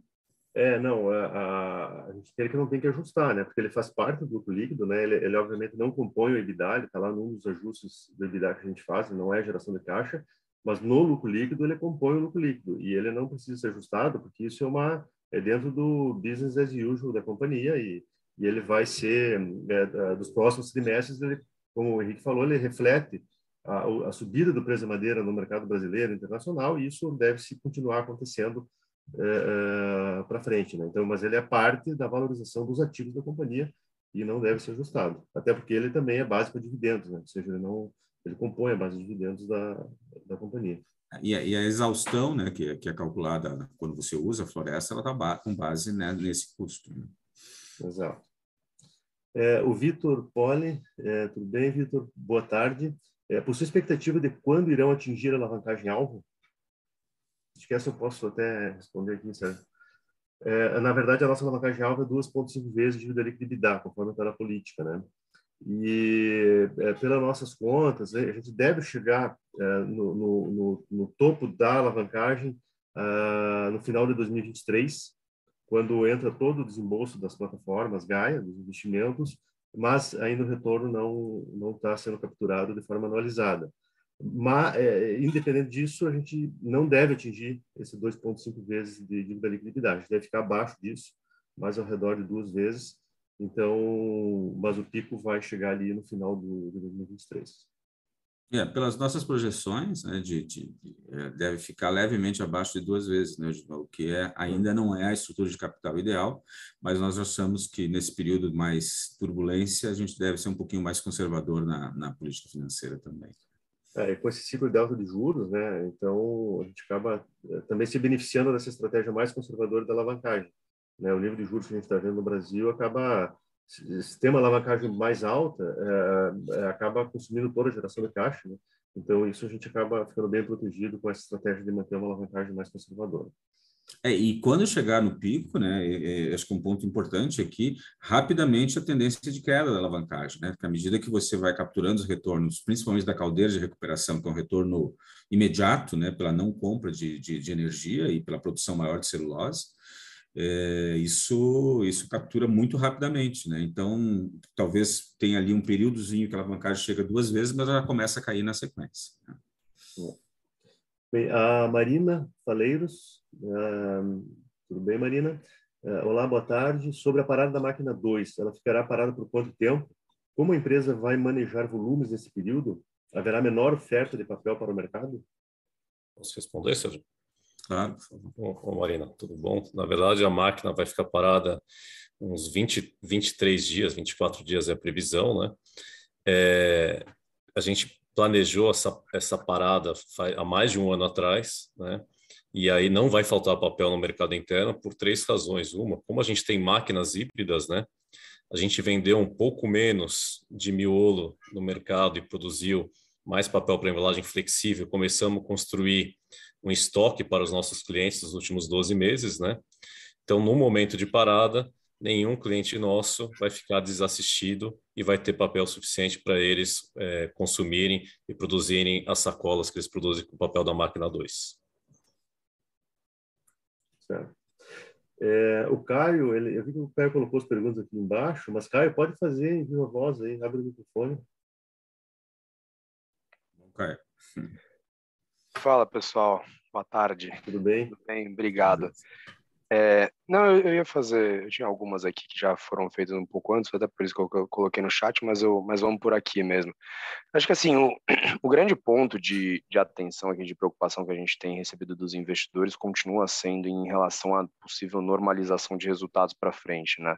É, não, a, a, a gente tem que não tem que ajustar, né? Porque ele faz parte do lucro líquido, né? Ele, ele obviamente não compõe o EBITDA, ele está lá num dos ajustes do EBITDA que a gente faz, não é geração de caixa, mas no lucro líquido ele compõe o lucro líquido e ele não precisa ser ajustado, porque isso é uma é dentro do business as usual da companhia e, e ele vai ser, é, dos próximos trimestres, ele, como o Henrique falou, ele reflete a, a subida do preço da madeira no mercado brasileiro internacional e isso deve se continuar acontecendo é, é, para frente. Né? Então, mas ele é parte da valorização dos ativos da companhia e não deve ser ajustado, até porque ele também é base para dividendos, né? ou seja, ele não ele compõe a base de dividendos da, da companhia. E a, e a, exaustão, né, que, que é calculada quando você usa a floresta, ela está com base né, nesse custo. Né? Exato. É, o Vitor Poli, é, tudo bem, Vitor? Boa tarde. É, por sua expectativa de quando irão atingir a alavancagem-alvo? Acho que essa eu posso até responder aqui, Sérgio. É, na verdade, a nossa alavancagem-alvo é 2,5 vezes dívida líquida EBITDA, conforme está na política, né? E, é, pelas nossas contas, a gente deve chegar é, no, no, no, topo da alavancagem ah, no final de 2023, quando entra todo o desembolso das plataformas Gaia, dos investimentos, mas ainda o retorno não não está sendo capturado de forma anualizada. Mas, é, independente disso, a gente não deve atingir esse 2,5 vezes de dívida liquididade, deve ficar abaixo disso, mais ao redor de duas vezes, então, mas o pico vai chegar ali no final do, de 2023. É, pelas nossas projeções, né, de, de, de é, deve ficar levemente abaixo de duas vezes, né, o que é, ainda não é a estrutura de capital ideal, mas nós achamos que nesse período de mais turbulência a gente deve ser um pouquinho mais conservador na, na política financeira também. É, e com esse ciclo de alta de juros, né, então a gente acaba é, também se beneficiando dessa estratégia mais conservadora da alavancagem né, o nível de juros que a gente está vendo no Brasil acaba se tem uma alavancagem mais alta, é, é, acaba consumindo toda a geração de caixa, né? Então, isso a gente acaba ficando bem protegido com essa estratégia de manter uma alavancagem mais conservadora. É, e quando chegar no pico, né, é, é, acho que um ponto importante aqui, rapidamente a tendência de queda da alavancagem, né, porque à medida que você vai capturando os retornos, principalmente da caldeira de recuperação, que é um retorno imediato, né, pela não compra de, de, de energia e pela produção maior de celulose, é, isso isso captura muito rapidamente, né? Então, talvez tenha ali um períodozinho que a alavancagem chega duas vezes, mas ela começa a cair na sequência. Né? Bem, a Marina Faleiros, uh, tudo bem, Marina? Uh, olá, boa tarde. Sobre a parada da máquina 2, ela ficará parada por quanto tempo? Como a empresa vai manejar volumes nesse período? Haverá menor oferta de papel para o mercado? Posso responder, Sérgio? Claro. Bom, Marina, tudo bom? Na verdade, a máquina vai ficar parada uns 20, 23 dias, 24 dias é a previsão, né? É, a gente planejou essa, essa parada há mais de um ano atrás, né? E aí não vai faltar papel no mercado interno por três razões. Uma, como a gente tem máquinas híbridas, né? A gente vendeu um pouco menos de miolo no mercado e produziu mais papel para embalagem flexível. Começamos a construir um estoque para os nossos clientes nos últimos 12 meses, né? Então, no momento de parada, nenhum cliente nosso vai ficar desassistido e vai ter papel suficiente para eles é, consumirem e produzirem as sacolas que eles produzem com o papel da máquina 2. Certo. É, o Caio, ele, eu vi que o Caio colocou as perguntas aqui embaixo, mas Caio, pode fazer em viva voz aí, abre o microfone. Caio. Fala, pessoal. Boa tarde. Tudo bem? Tudo bem, obrigado. É, não, eu, ia fazer, eu tinha algumas aqui que já foram feitas um pouco antes, até por isso que eu, coloquei no chat, mas, eu, mas vamos por aqui mesmo. Acho que assim, o, o grande ponto de, de atenção aqui, de preocupação que a gente tem recebido dos investidores continua sendo em relação à possível normalização de resultados para frente, né?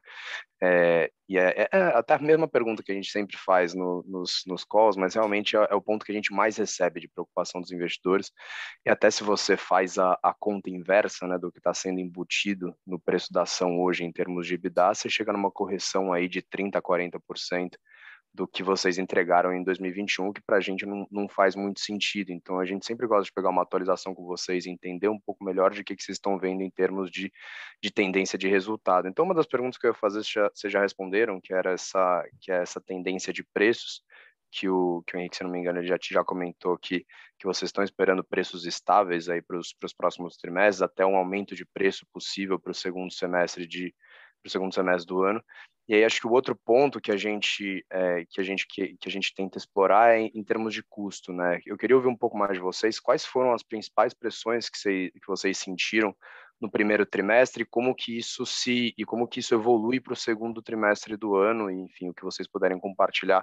É, e é, é, é, até a mesma pergunta que a gente sempre faz no, nos, nos calls, mas realmente é, é, o ponto que a gente mais recebe de preocupação dos investidores. E até se você faz a, a conta inversa né, do que está sendo embutido no preço da ação hoje em termos de EBITDA, você chega numa correção aí de 30% a 40% do que vocês entregaram em 2021, que para a gente não, não faz muito sentido. Então, a gente sempre gosta de pegar uma atualização com vocês e entender um pouco melhor de que, que vocês estão vendo em termos de, de tendência de resultado. Então, uma das perguntas que eu ia fazer, vocês já responderam, que era essa, que é essa tendência de preços, que o, que o Henrique, se não me engano, ele já, já comentou que, que vocês estão esperando preços estáveis aí para os próximos trimestres, até um aumento de preço possível para o segundo semestre de para o segundo semestre do ano. E aí acho que o outro ponto que a gente é, que a gente que, que, a gente tenta explorar é em, em, termos de custo, né? Eu queria ouvir um pouco mais de vocês. Quais foram as principais pressões que, cê, que vocês sentiram no primeiro trimestre? Como que isso se e como que isso evolui para o segundo trimestre do ano? E, enfim, o que vocês puderem compartilhar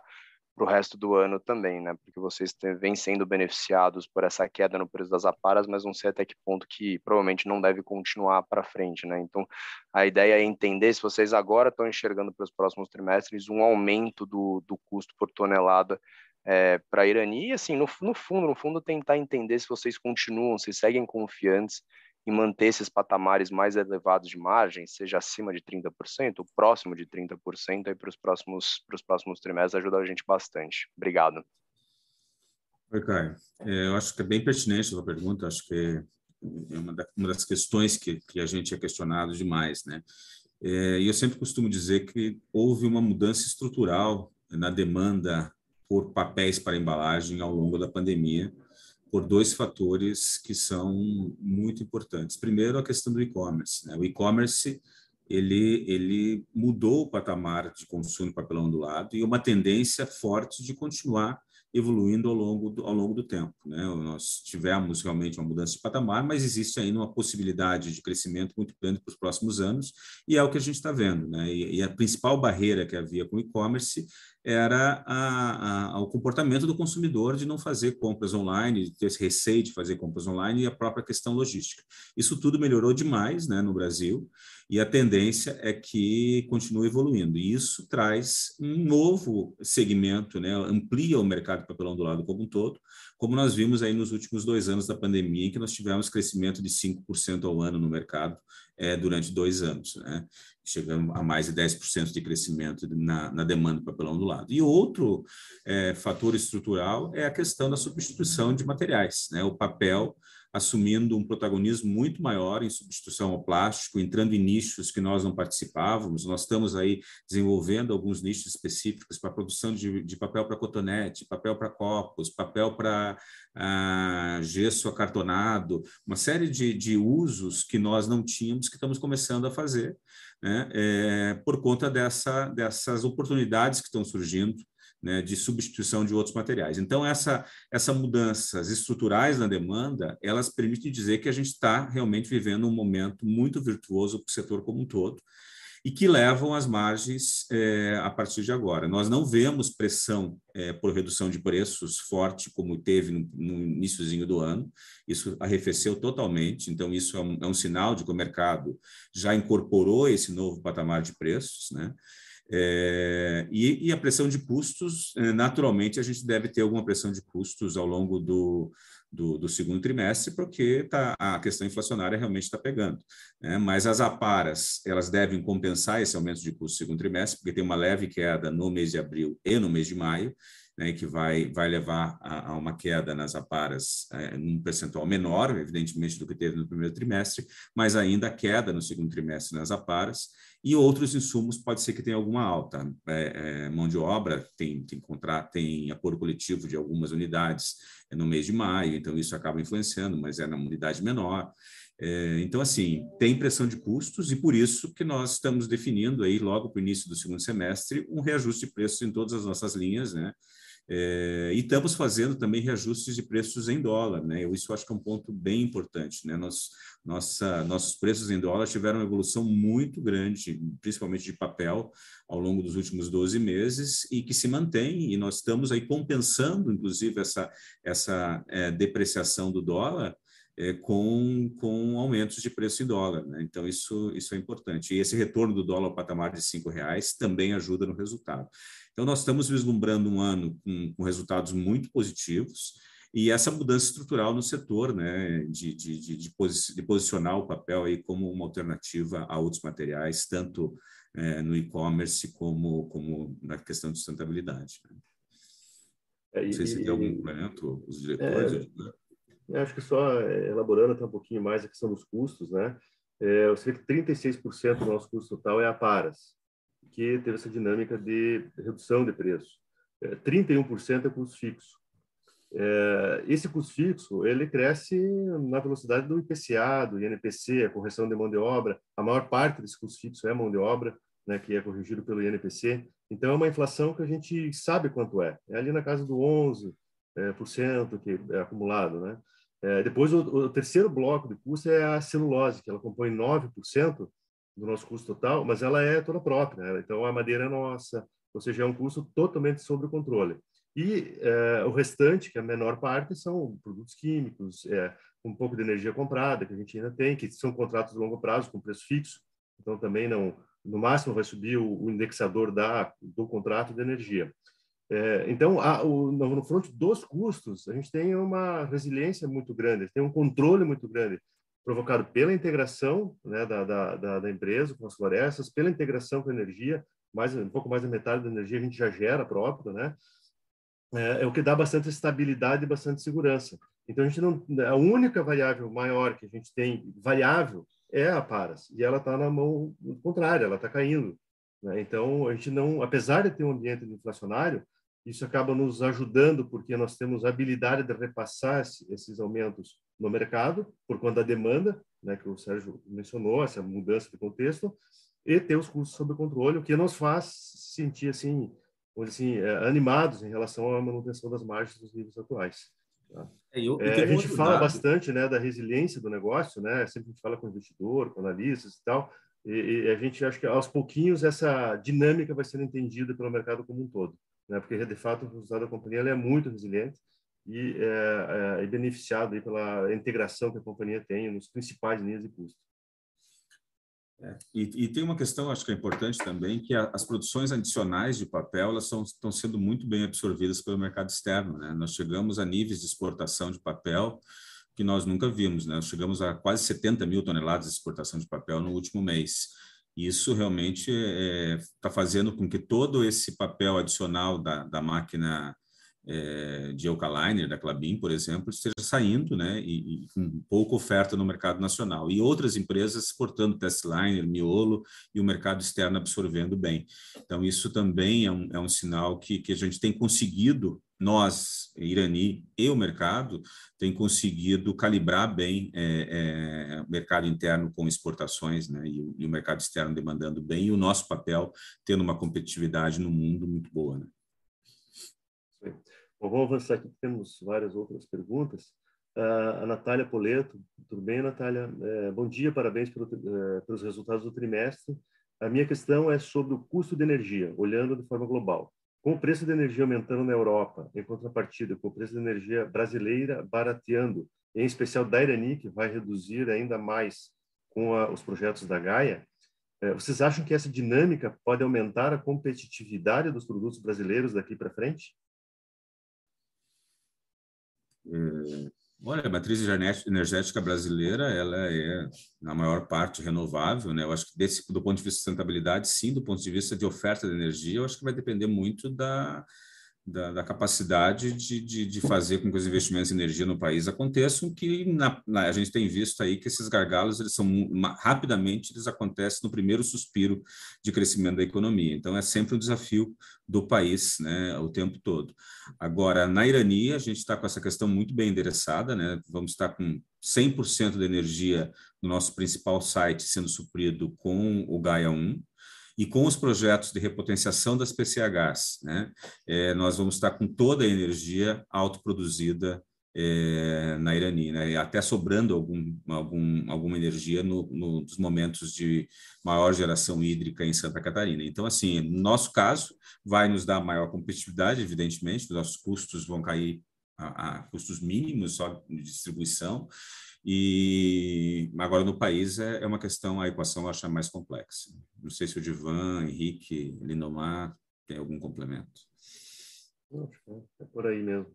para o resto do ano também, né? Porque vocês vêm sendo beneficiados por essa queda no preço das aparas, mas não sei até que ponto que provavelmente não deve continuar para frente, né? Então, a ideia é entender se vocês agora estão enxergando para os próximos trimestres um aumento do, do custo por tonelada é, para a Irani, e assim, no, no fundo, no fundo, tentar entender se vocês continuam, se seguem confiantes e manter esses patamares mais elevados de margem, seja acima de 30%, ou próximo de 30%, aí para os próximos, para os próximos trimestres ajuda a gente bastante. Obrigado. Oi, Caio. É, eu acho que é bem pertinente a sua pergunta, acho que é uma, uma das questões que, que a gente é questionado demais, né? É, e eu sempre costumo dizer que houve uma mudança estrutural na demanda por papéis para embalagem ao longo da pandemia, por dois fatores que são muito importantes. Primeiro, a questão do e-commerce. Né? O e-commerce ele, ele mudou o patamar de consumo de papelão do lado e uma tendência forte de continuar evoluindo ao longo do, ao longo do tempo. Né? Nós tivemos realmente uma mudança de patamar, mas existe ainda uma possibilidade de crescimento muito grande para os próximos anos, e é o que a gente está vendo. Né? E, e, a principal barreira que havia com o e-commerce era a, a, o comportamento do consumidor de não fazer compras online, de ter esse receio de fazer compras online e a própria questão logística. Isso tudo melhorou demais né, no Brasil e a tendência é que continue evoluindo. E isso traz um novo segmento, né, amplia o mercado de papelão do lado como um todo, como nós vimos aí nos últimos dois anos da pandemia, em que nós tivemos crescimento de 5% ao ano no mercado é, durante dois anos. Né? chegando a mais de 10% de crescimento na, na, demanda do papelão do lado. E outro é, fator estrutural é a questão da substituição de materiais. Né? O papel assumindo um protagonismo muito maior em substituição ao plástico, entrando em nichos que nós não participávamos. Nós estamos aí desenvolvendo alguns nichos específicos para produção de, de papel para cotonete, papel para copos, papel para ah, gesso acartonado, uma série de, de usos que nós não tínhamos que estamos começando a fazer, né, é, por conta dessa, dessas oportunidades que estão surgindo né, de substituição de outros materiais. Então, essa, essa mudanças estruturais na demanda, elas permitem dizer que a gente está realmente vivendo um momento muito virtuoso para o setor como um todo, e que levam as margens é, a partir de agora. Nós não vemos pressão é, por redução de preços forte como teve no, no iníciozinho do ano, isso arrefeceu totalmente, então isso é um, é um sinal de que o mercado já incorporou esse novo patamar de preços, né? É, e, e, a pressão de custos, é, naturalmente, a gente deve ter alguma pressão de custos ao longo do, do, do segundo trimestre, porque tá, a questão inflacionária realmente está pegando. Né? Mas as aparas, elas devem compensar esse aumento de custos no segundo trimestre, porque tem uma leve queda no mês de abril e no mês de maio, né, que vai, vai levar a, a, uma queda nas aparas é, num percentual menor, evidentemente, do que teve no primeiro trimestre, mas ainda queda no segundo trimestre nas aparas, e outros insumos pode ser que tenha alguma alta. É, é, mão de obra tem, tem, contrato, tem acordo coletivo de algumas unidades é, no mês de maio, então isso acaba influenciando, mas é na unidade menor. É, então, assim, tem pressão de custos e por isso que nós estamos definindo aí, logo para o início do segundo semestre, um reajuste de preços em todas as nossas linhas, né? É, e estamos fazendo também reajustes de preços em dólar, né? Isso eu acho que é um ponto bem importante, né? Nós, nossa, nossos preços em dólar tiveram uma evolução muito grande, principalmente de papel, ao longo dos últimos 12 meses e que se mantém, e nós estamos aí compensando, inclusive, essa, essa é, depreciação do dólar é, com, com aumentos de preço em dólar. Né? Então, isso, isso é importante. E esse retorno do dólar ao patamar de R$ reais também ajuda no resultado. Então, nós estamos vislumbrando um ano com, com resultados muito positivos e essa mudança estrutural no setor, né, de, de, de, de, posicionar o papel aí como uma alternativa a outros materiais, tanto é, no e-commerce como, como na questão de sustentabilidade. Né? É, Não sei se tem algum complemento, os diretores. É, acho que só é, elaborando até um pouquinho mais a questão dos custos, né? É, eu sei que 36% do nosso custo total é a Paras que teve essa dinâmica de redução de preço. É, 31% é custo fixo. É, esse custo fixo ele cresce na velocidade do IPCA, do INPC, a correção de mão de obra. A maior parte desse custo fixo é mão de obra, né, que é corrigido pelo INPC. Então é uma inflação que a gente sabe quanto é. É ali na casa do 11% é, por cento que é acumulado, né? É, depois o, o, terceiro bloco de custo é a celulose, que ela compõe 9%, do nosso custo total, mas ela é toda própria. Né? Então, a madeira é nossa, ou seja, é um custo totalmente sob controle. E é, o restante, que é a menor parte, são produtos químicos, é, um pouco de energia comprada, que a gente ainda tem, que são contratos de longo prazo, com preço fixo. Então, também não, no máximo, vai subir o, o indexador da, do contrato de energia. É, então, a, o, no, no front dos custos, a gente tem uma resiliência muito grande, tem um controle muito grande provocado pela integração né, da, da, da, empresa com as florestas, pela integração com a energia, mais, um pouco mais da metade da energia a gente já gera próprio, né? É, é o que dá bastante estabilidade e bastante segurança. Então, a gente não, a única variável maior que a gente tem, variável, é a Paras, e ela está na mão contrária, ela está caindo. Né? Então, a gente não, apesar de ter um ambiente inflacionário, isso acaba nos ajudando porque nós temos a habilidade de repassar esses aumentos no mercado, por conta da demanda, né, que o Sérgio mencionou, essa mudança de contexto, e ter os custos sob controle, o que nos faz sentir assim, assim é, animados em relação à manutenção das margens dos níveis atuais. Tá? É, eu, é, a gente fala dado. bastante né, da resiliência do negócio, né? sempre a gente fala com investidor, com analistas e tal, e, e a gente acha que aos pouquinhos essa dinâmica vai sendo entendida pelo mercado como um todo, né? porque de fato o resultado da companhia é muito resiliente, e é, é, beneficiado pela integração que a companhia tem nos principais linhas de custo. É, e, e, tem uma questão, acho que é importante também, que a, as produções adicionais de papel elas são, estão sendo muito bem absorvidas pelo mercado externo. Né? Nós chegamos a níveis de exportação de papel que nós nunca vimos. Né? Nós chegamos a quase 70 mil toneladas de exportação de papel no último mês. Isso realmente está é, tá fazendo com que todo esse papel adicional da, da máquina é, de Eucaliner, da Clabin, por exemplo, esteja saindo né, e, e, com pouca oferta no mercado nacional. E outras empresas exportando testliner, miolo e o mercado externo absorvendo bem. Então, isso também é um, é um sinal que, que a gente tem conseguido, nós, Irani e o mercado, tem conseguido calibrar bem é, é, mercado interno com exportações né, e, e, o mercado externo demandando bem e o nosso papel tendo uma competitividade no mundo muito boa. Né? Bom, vamos avançar aqui, temos várias outras perguntas. Uh, a Natália Poleto, tudo bem, Natália? Uh, bom dia, parabéns pelo, uh, pelos resultados do trimestre. A minha questão é sobre o custo de energia, olhando de forma global. Com o preço de energia aumentando na Europa, em contrapartida com o preço de energia brasileira barateando, em especial da Irani, que vai reduzir ainda mais com a, os projetos da Gaia, eh, vocês acham que essa dinâmica pode aumentar a competitividade dos produtos brasileiros daqui para frente? É, olha, a matriz energética brasileira, ela é, na maior parte, renovável, né? Eu acho que desse, do ponto de vista de sustentabilidade, sim, do ponto de vista de oferta de energia, eu acho que vai depender muito da, da, da capacidade de, de, de, fazer com que os investimentos em energia no país aconteçam, que na, na, a gente tem visto aí que esses gargalos eles são rapidamente eles acontecem no primeiro suspiro de crescimento da economia. Então é sempre um desafio do país, né, o tempo todo. Agora na Irani a gente está com essa questão muito bem endereçada, né? Vamos estar com 100% da energia no nosso principal site sendo suprido com o Gaia 1 e com os projetos de repotenciação das PCHs, né, é, nós vamos estar com toda a energia autoproduzida é, na Irani, né, até sobrando algum, algum, alguma energia no, no, nos momentos de maior geração hídrica em Santa Catarina. Então, assim, no nosso caso, vai nos dar maior competitividade, evidentemente, os nossos custos vão cair a, a custos mínimos só de distribuição, e agora no país é, é uma questão, a equação eu acho mais complexa. Não sei se o Divan, Henrique, Lindomar tem algum complemento. É por aí mesmo.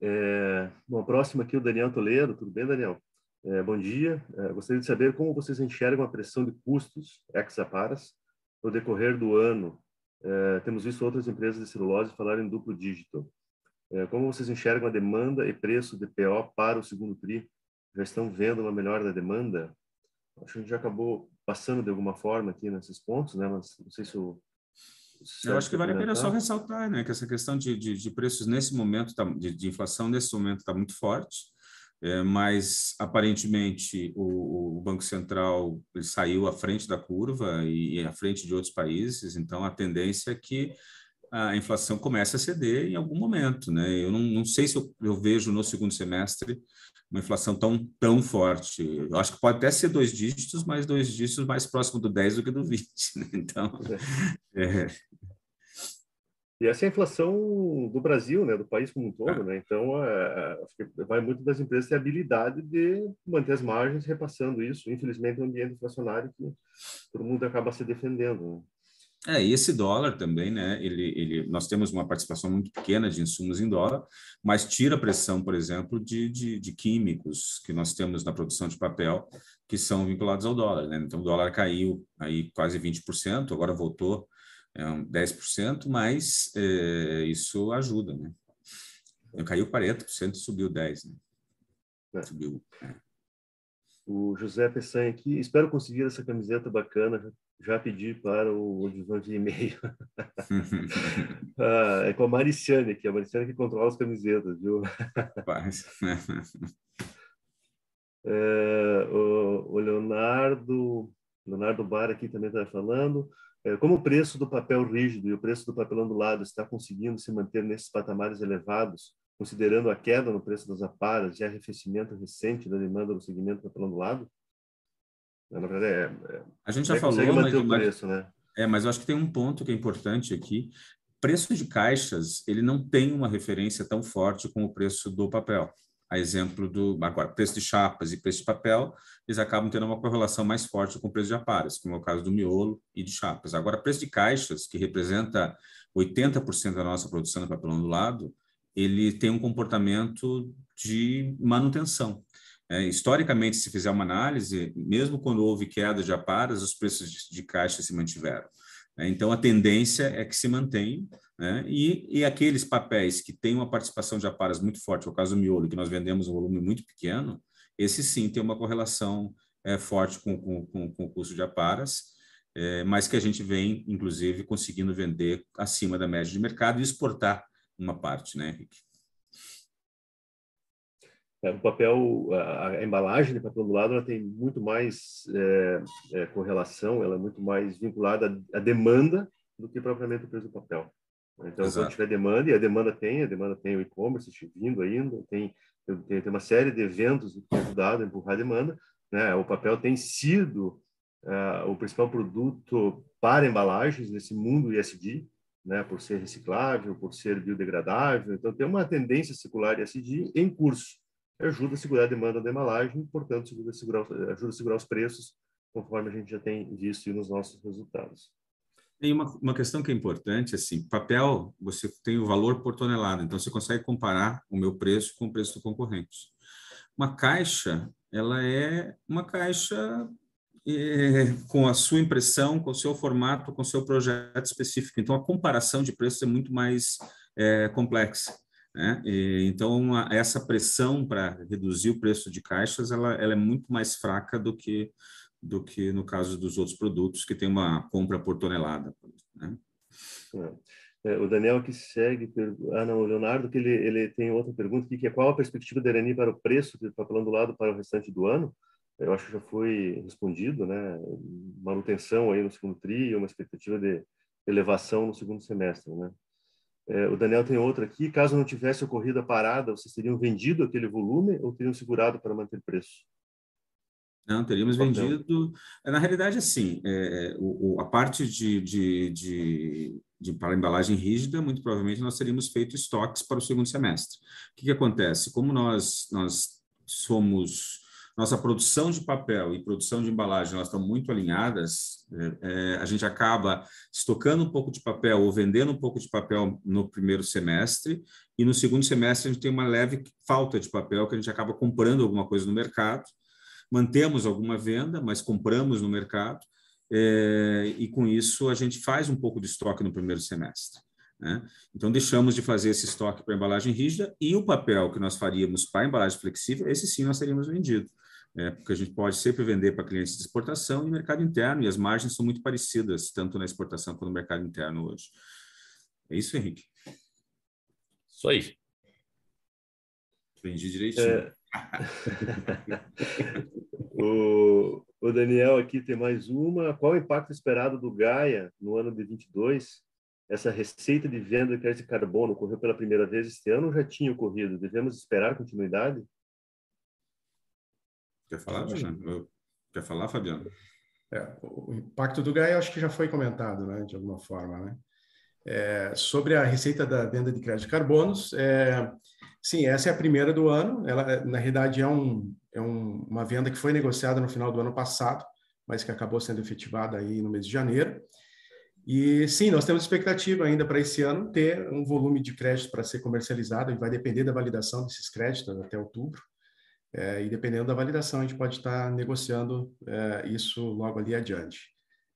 É, bom, próximo aqui o Daniel Toledo. Tudo bem, Daniel? É, bom dia. É, gostaria de saber como vocês enxergam a pressão de custos ex-aparas no decorrer do ano. É, temos visto outras empresas de celulose falarem em duplo dígito. É, como vocês enxergam a demanda e preço de PO para o segundo TRI? Já estão vendo uma melhora da demanda? Acho que a gente já acabou passando de alguma forma aqui nesses pontos, né? Mas não sei se o eu acho que vale a pena só ressaltar, né, que essa questão de, de, de preços nesse momento, tá, de, de, inflação nesse momento está muito forte, é, mas aparentemente o, o, Banco Central saiu à frente da curva e, e à frente de outros países, então a tendência é que a inflação começa a ceder em algum momento. Né? Eu não, não sei se eu, eu, vejo no segundo semestre uma inflação tão, tão forte. Eu acho que pode até ser dois dígitos, mas dois dígitos mais próximo do 10 do que do 20. Né? Então, é. E essa é a inflação do Brasil, né, do país como um todo, é. né? Então, é, vai muito das empresas ter a habilidade de manter as margens repassando isso. Infelizmente, no ambiente inflacionário que todo mundo acaba se defendendo. É, e esse dólar também, né? Ele, ele, nós temos uma participação muito pequena de insumos em dólar, mas tira a pressão, por exemplo, de, de, de químicos que nós temos na produção de papel que são vinculados ao dólar, né? Então o dólar caiu aí quase 20%, agora voltou é, 10%, mas é, isso ajuda, né? Caiu 40% e subiu 10%, né? É. Subiu. É. O José Pessanha aqui, espero conseguir essa camiseta bacana, já pedi para o divan de e-mail. ah, é com a Mariciane aqui, a Mariciane que controla as camisetas, viu? é, o, o, Leonardo, Leonardo Bar aqui também está falando. É, como o preço do papel rígido e o preço do papel ondulado está conseguindo se manter nesses patamares elevados, considerando a queda no preço das aparas e arrefecimento recente da demanda do segmento do papel ondulado? Na verdade, é, é, a gente já falou, mas, o preço, né? É, mas eu acho que tem um ponto que é importante aqui. Preço de caixas, ele não tem uma referência tão forte com o preço do papel. A exemplo do agora preço de chapas e preço de papel, eles acabam tendo uma correlação mais forte com o preço de aparas, como é o caso do miolo e de chapas. Agora, preço de caixas, que representa 80% da nossa produção de papel ondulado, ele tem um comportamento de manutenção. É, historicamente, se fizer uma análise, mesmo quando houve queda de aparas, os preços de, de caixa se mantiveram. É, então, a tendência é que se mantém, Né? E, e aqueles papéis que têm uma participação de aparas muito forte, o caso do miolo, que nós vendemos um volume muito pequeno, esse sim tem uma correlação é, forte com, com, com, com o custo de aparas, é, mas que a gente vem, inclusive, conseguindo vender acima da média de mercado e exportar uma parte, né, Henrique? É, o papel, a, a, embalagem de papel do lado, ela tem muito mais é, é, correlação, ela é muito mais vinculada à, demanda do que propriamente o preço do papel. Então, Exato. quando tiver demanda, e a demanda tem, a demanda tem o e-commerce vindo ainda, tem, tem, tem, uma série de eventos que tem ajudado a empurrar a demanda, né? O papel tem sido uh, o principal produto para embalagens nesse mundo ISD, né? Por ser reciclável, por ser biodegradável, então tem uma tendência circular ISD em curso ajuda a segurar a demanda da embalagem, portanto, ajuda a segurar, ajuda a segurar os preços, conforme a gente já tem visto nos nossos resultados. Tem uma, uma questão que é importante, assim, papel, você tem o valor por tonelada, então você consegue comparar o meu preço com o preço do concorrente. Uma caixa, ela é uma caixa é, com a sua impressão, com o seu formato, com o seu projeto específico. Então, a comparação de preços é muito mais é, complexa. Né? E, então, a, essa pressão para reduzir o preço de caixas, ela, ela, é muito mais fraca do que, do que no caso dos outros produtos, que tem uma compra por tonelada. Né? É. é o Daniel que segue, ah não, o Leonardo que ele, ele tem outra pergunta aqui, que é qual a perspectiva da Irani para o preço do papelão do lado para o restante do ano? Eu acho que já foi respondido, né? Manutenção aí no segundo tri, uma expectativa de elevação no segundo semestre, né? É, o Daniel tem outra aqui. Caso não tivesse ocorrido a parada, vocês teriam vendido aquele volume ou teriam segurado para manter preço? Não, teríamos vendido. É, na realidade, assim, é, o, a parte de, de, de, de, para embalagem rígida, muito provavelmente nós teríamos feito estoques para o segundo semestre. O que, que acontece? Como nós, nós somos nossa produção de papel e produção de embalagem elas estão muito alinhadas, é, é, a gente acaba estocando um pouco de papel ou vendendo um pouco de papel no primeiro semestre, e no segundo semestre a gente tem uma leve falta de papel, que a gente acaba comprando alguma coisa no mercado, mantemos alguma venda, mas compramos no mercado, é, e com isso a gente faz um pouco de estoque no primeiro semestre. Né? Então, deixamos de fazer esse estoque para embalagem rígida e o papel que nós faríamos para embalagem flexível, esse sim nós teríamos vendido é, porque a gente pode sempre vender para clientes de exportação e mercado interno, e as margens são muito parecidas, tanto na exportação quanto no mercado interno hoje. É isso, Henrique? Isso aí. Entendi direitinho. É... o, o Daniel aqui tem mais uma. Qual o impacto esperado do Gaia no ano de 22? Essa receita de venda de crédito de carbono ocorreu pela primeira vez este ano ou já tinha ocorrido? Devemos esperar continuidade? Quer falar? Quer falar, Fabiano? É, o impacto do GAI acho que já foi comentado, né, de alguma forma, né? É, sobre a receita da venda de crédito de carbonos, é, sim, essa é a primeira do ano. Ela, na realidade, é, um, é um, uma venda que foi negociada no final do ano passado, mas que acabou sendo efetivada aí no mês de janeiro. E sim, nós temos expectativa ainda para esse ano ter um volume de crédito para ser comercializado, e vai depender da validação desses créditos até outubro. É, e dependendo da validação, a gente pode estar negociando é, isso logo ali adiante.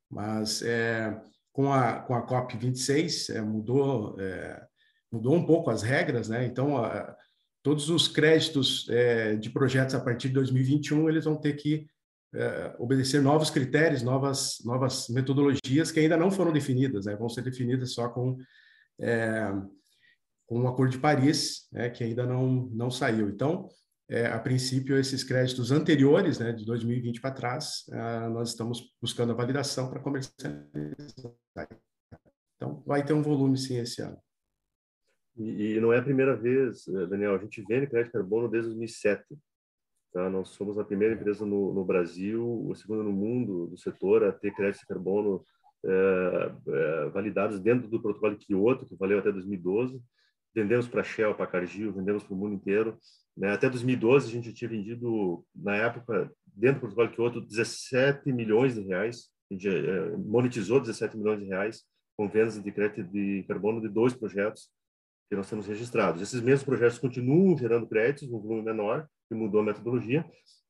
Mas é, com, a, com a COP26 é, mudou, é, mudou um pouco as regras, né? Então, a, todos os créditos é, de projetos a partir de 2021 eles vão ter que é, obedecer novos critérios, novas, novas metodologias que ainda não foram definidas, né? vão ser definidas só com, com o Acordo de Paris, né? que ainda não, não saiu. Então, é, a princípio, esses créditos anteriores, né, de 2020 para trás, uh, nós estamos buscando a validação para comercializar. Então, vai ter um volume, sim, esse ano. E, e não é a primeira vez, eh, Daniel, a gente vende crédito carbono desde 2007. Tá? Nós somos a primeira empresa no, no Brasil, a segunda no mundo do setor a ter crédito carbono é, é, validados dentro do protocolo de Kyoto, que valeu até 2012 vendemos para Shell, para Cargill, vendemos para o mundo inteiro. Né? Até 2012 a gente tinha vendido, na época, dentro do protocolo Kyoto, 17 milhões de reais. A gente é, monetizou 17 milhões de reais com vendas de crédito de carbono de dois projetos que nós temos registrados. Esses mesmos projetos continuam gerando créditos num volume menor, que mudou a metodologia,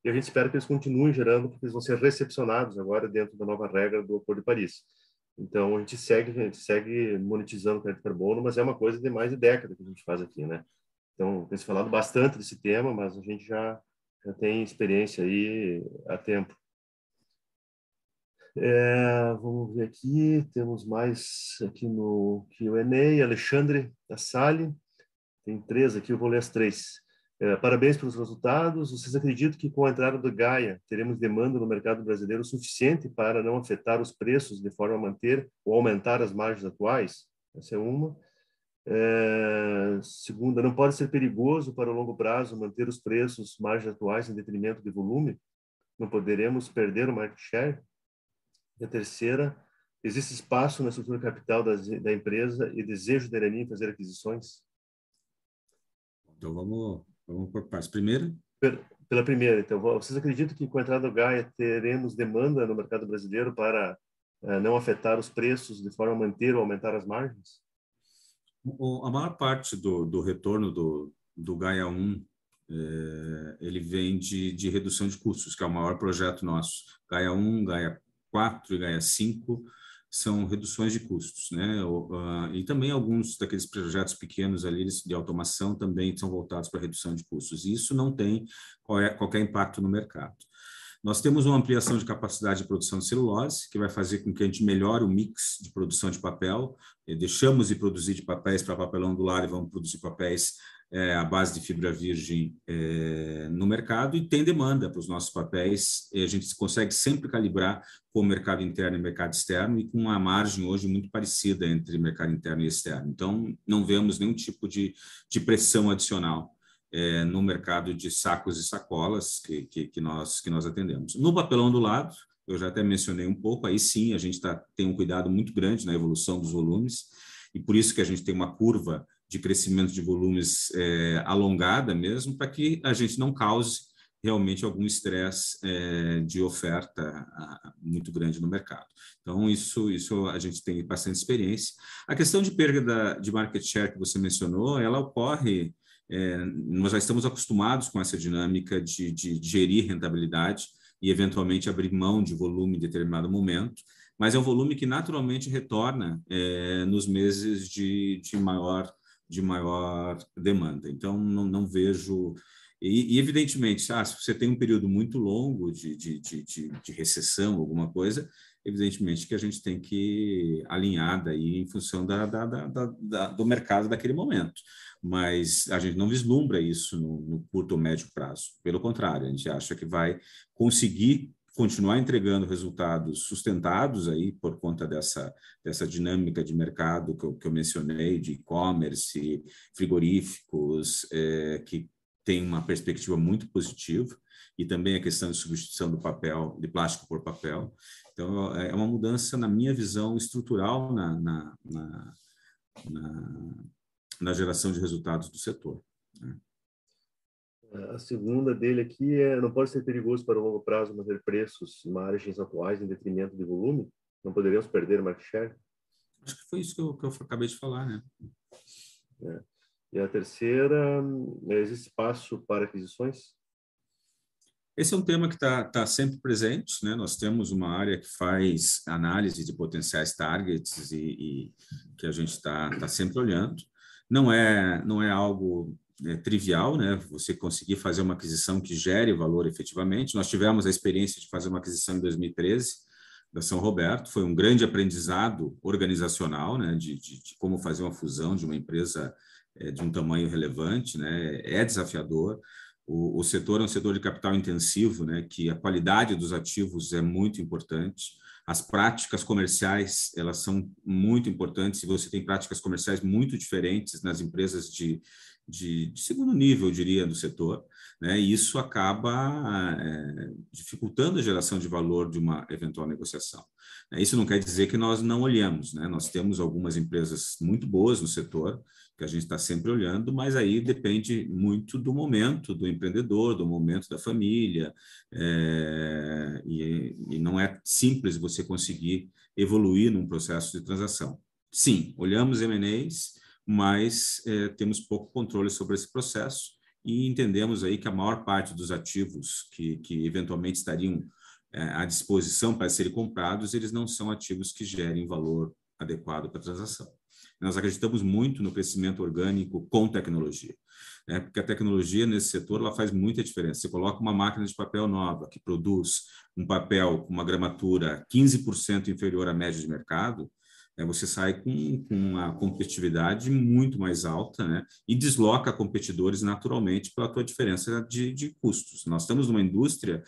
e a gente espera que eles continuem gerando, porque eles vão ser recepcionados agora dentro da nova regra do Acordo de Paris. Então, a gente segue, a gente segue monetizando o crédito carbono, mas é uma coisa de mais de década que a gente faz aqui, né? Então, tem se falado bastante desse tema, mas a gente já, já tem experiência aí há tempo. É, vamos ver aqui, temos mais aqui no Q&A, Alexandre Assali, tem três aqui, eu vou ler as três. É, parabéns pelos resultados. Vocês acreditam que com a entrada do Gaia teremos demanda no mercado brasileiro suficiente para não afetar os preços de forma a manter ou aumentar as margens atuais? Essa é uma. É, segunda, não pode ser perigoso para o longo prazo manter os preços, margens atuais em detrimento de volume? Não poderemos perder o market share? E a terceira, existe espaço na estrutura capital da, da empresa e desejo da Irani em fazer aquisições? Então vamos Vamos por partes. Primeiro? Pela primeira, então, vocês acreditam que com a entrada do Gaia teremos demanda no mercado brasileiro para uh, não afetar os preços de forma a manter ou aumentar as margens? O, a maior parte do, do retorno do, do Gaia 1 é, ele vem de, de redução de custos, que é o maior projeto nosso. Gaia 1, Gaia 4 e Gaia 5 são reduções de custos, né? E também alguns daqueles projetos pequenos ali de automação também são voltados para redução de custos. E isso não tem qualquer impacto no mercado. Nós temos uma ampliação de capacidade de produção de celulose, que vai fazer com que a gente melhore o mix de produção de papel. Deixamos de produzir de papéis para papelão do e vamos produzir papéis é, a base de fibra virgem é, no mercado e tem demanda para os nossos papéis. a gente consegue sempre calibrar com o mercado interno e mercado externo e com uma margem hoje muito parecida entre mercado interno e externo. Então, não vemos nenhum tipo de, de pressão adicional é, no mercado de sacos e sacolas que, que, que, nós, que nós atendemos. No papelão do lado, eu já até mencionei um pouco, aí sim a gente tá, tem um cuidado muito grande na evolução dos volumes e por isso que a gente tem uma curva de crescimento de volumes é, alongada mesmo, para que a gente não cause realmente algum estresse é, de oferta a, muito grande no mercado. Então, isso, isso a gente tem bastante experiência. A questão de perda de market share que você mencionou, ela ocorre, é, nós já estamos acostumados com essa dinâmica de, de, gerir rentabilidade e, eventualmente, abrir mão de volume em determinado momento, mas é um volume que naturalmente retorna é, nos meses de, de maior de maior demanda. Então, não, não vejo. E, e, evidentemente, ah, se você tem um período muito longo de, de, de, de, recessão, alguma coisa, evidentemente que a gente tem que alinhar daí em função da, da, da, do mercado daquele momento. Mas a gente não vislumbra isso no, no curto ou médio prazo. Pelo contrário, a gente acha que vai conseguir continuar entregando resultados sustentados aí por conta dessa, dessa dinâmica de mercado que eu, que eu mencionei, de e-commerce, frigoríficos, é, que tem uma perspectiva muito positiva, e também a questão de substituição do papel, de plástico por papel. Então, é uma mudança, na minha visão, estrutural na, na, na, na, na geração de resultados do setor. Né? A segunda dele aqui é: não pode ser perigoso para o longo prazo manter preços e margens atuais em detrimento de volume? Não poderíamos perder market share? Acho que foi isso que eu, que eu acabei de falar, né? É. E a terceira, existe espaço para aquisições? Esse é um tema que está tá sempre presente, né? Nós temos uma área que faz análise de potenciais targets e, e que a gente está tá sempre olhando. Não é, não é algo é, trivial, né? Você conseguir fazer uma aquisição que gere valor efetivamente. Nós tivemos a experiência de fazer uma aquisição em 2013 da São Roberto, foi um grande aprendizado organizacional, né? De, de, de como fazer uma fusão de uma empresa é, de um tamanho relevante, né? É desafiador. O, o setor é um setor de capital intensivo, né? Que a qualidade dos ativos é muito importante. As práticas comerciais, elas são muito importantes, e você tem práticas comerciais muito diferentes nas empresas de, de, de, segundo nível, eu diria, do setor, né? e isso acaba é, dificultando a geração de valor de uma eventual negociação. Isso não quer dizer que nós não olhamos, né? nós temos algumas empresas muito boas no setor, que a gente está sempre olhando, mas aí depende muito do momento do empreendedor, do momento da família, é, e, e não é simples você conseguir evoluir num processo de transação. Sim, olhamos M&As, mas é, temos pouco controle sobre esse processo e entendemos aí que a maior parte dos ativos que, que eventualmente estariam é, à disposição para serem comprados, eles não são ativos que gerem valor adequado para a transação. Nós acreditamos muito no crescimento orgânico com tecnologia, né? porque a tecnologia nesse setor ela faz muita diferença. Você coloca uma máquina de papel nova que produz um papel com uma gramatura 15% inferior à média de mercado, né? você sai com, uma competitividade muito mais alta né? e desloca competidores naturalmente pela tua diferença de, de custos. Nós estamos numa indústria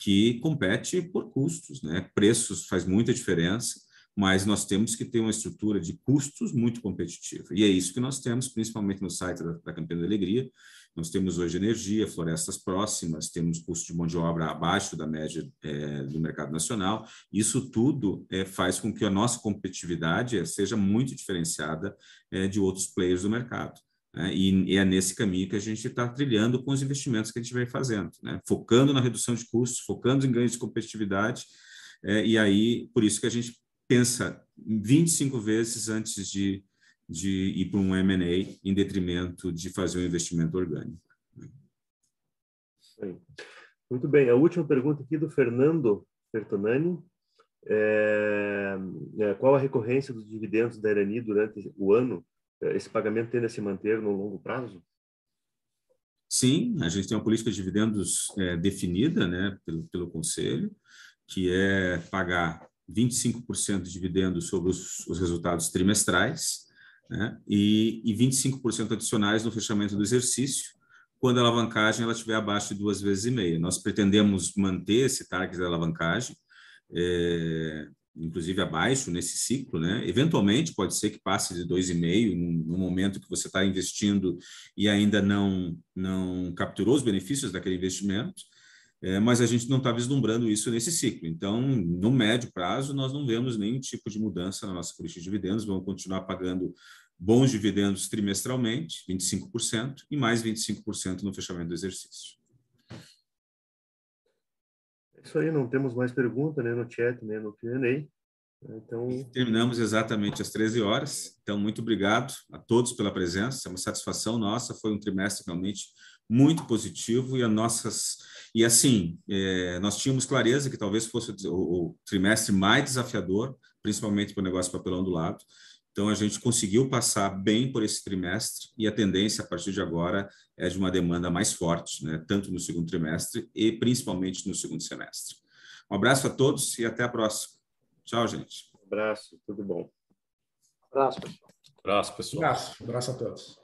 que compete por custos, né? preços faz muita diferença, mas nós temos que ter uma estrutura de custos muito competitiva. E é isso que nós temos, principalmente no site da, da Campanha da Alegria. Nós temos hoje energia, florestas próximas, temos custo de mão de obra abaixo da média é, do mercado nacional. Isso tudo é, faz com que a nossa competitividade seja muito diferenciada é, de outros players do mercado. Né? E, e, é nesse caminho que a gente está trilhando com os investimentos que a gente vem fazendo, né? focando na redução de custos, focando em ganhos de competitividade. É, e aí, por isso que a gente pensa 25 vezes antes de, de ir para um M&A em detrimento de fazer um investimento orgânico. Muito bem. A última pergunta aqui do Fernando Bertonani. É, é, qual a recorrência dos dividendos da Irani durante o ano? É, esse pagamento tende a se manter no longo prazo? Sim, a gente tem uma política de dividendos é, definida né, pelo, pelo Conselho, que é pagar 25% de dividendos sobre os, os resultados trimestrais né, e, e 25% adicionais no fechamento do exercício, quando a alavancagem ela estiver abaixo de duas vezes e meia. Nós pretendemos manter esse target da alavancagem, é, inclusive abaixo nesse ciclo, né? Eventualmente pode ser que passe de dois e meio no momento que você está investindo e ainda não não capturou os benefícios daquele investimento, é, mas a gente não está vislumbrando isso nesse ciclo. Então, no médio prazo, nós não vemos nenhum tipo de mudança na nossa política de dividendos, vamos continuar pagando bons dividendos trimestralmente, 25%, e mais 25% no fechamento do exercício. É isso aí, não temos mais pergunta né, no chat, né, no Q&A. Então... Terminamos exatamente às 13 horas. Então, muito obrigado a todos pela presença. É uma satisfação nossa. Foi um trimestre realmente muito positivo e as nossas e assim é, nós tínhamos clareza que talvez fosse o, o trimestre mais desafiador, principalmente para o negócio papelão do lado. Então a gente conseguiu passar bem por esse trimestre e a tendência a partir de agora é de uma demanda mais forte, né, tanto no segundo trimestre e principalmente no segundo semestre. Um abraço a todos e até a próxima. Tchau, gente. Um abraço, tudo bom. Um abraço, pessoal. Um abraço, pessoal. Um abraço, um abraço a todos.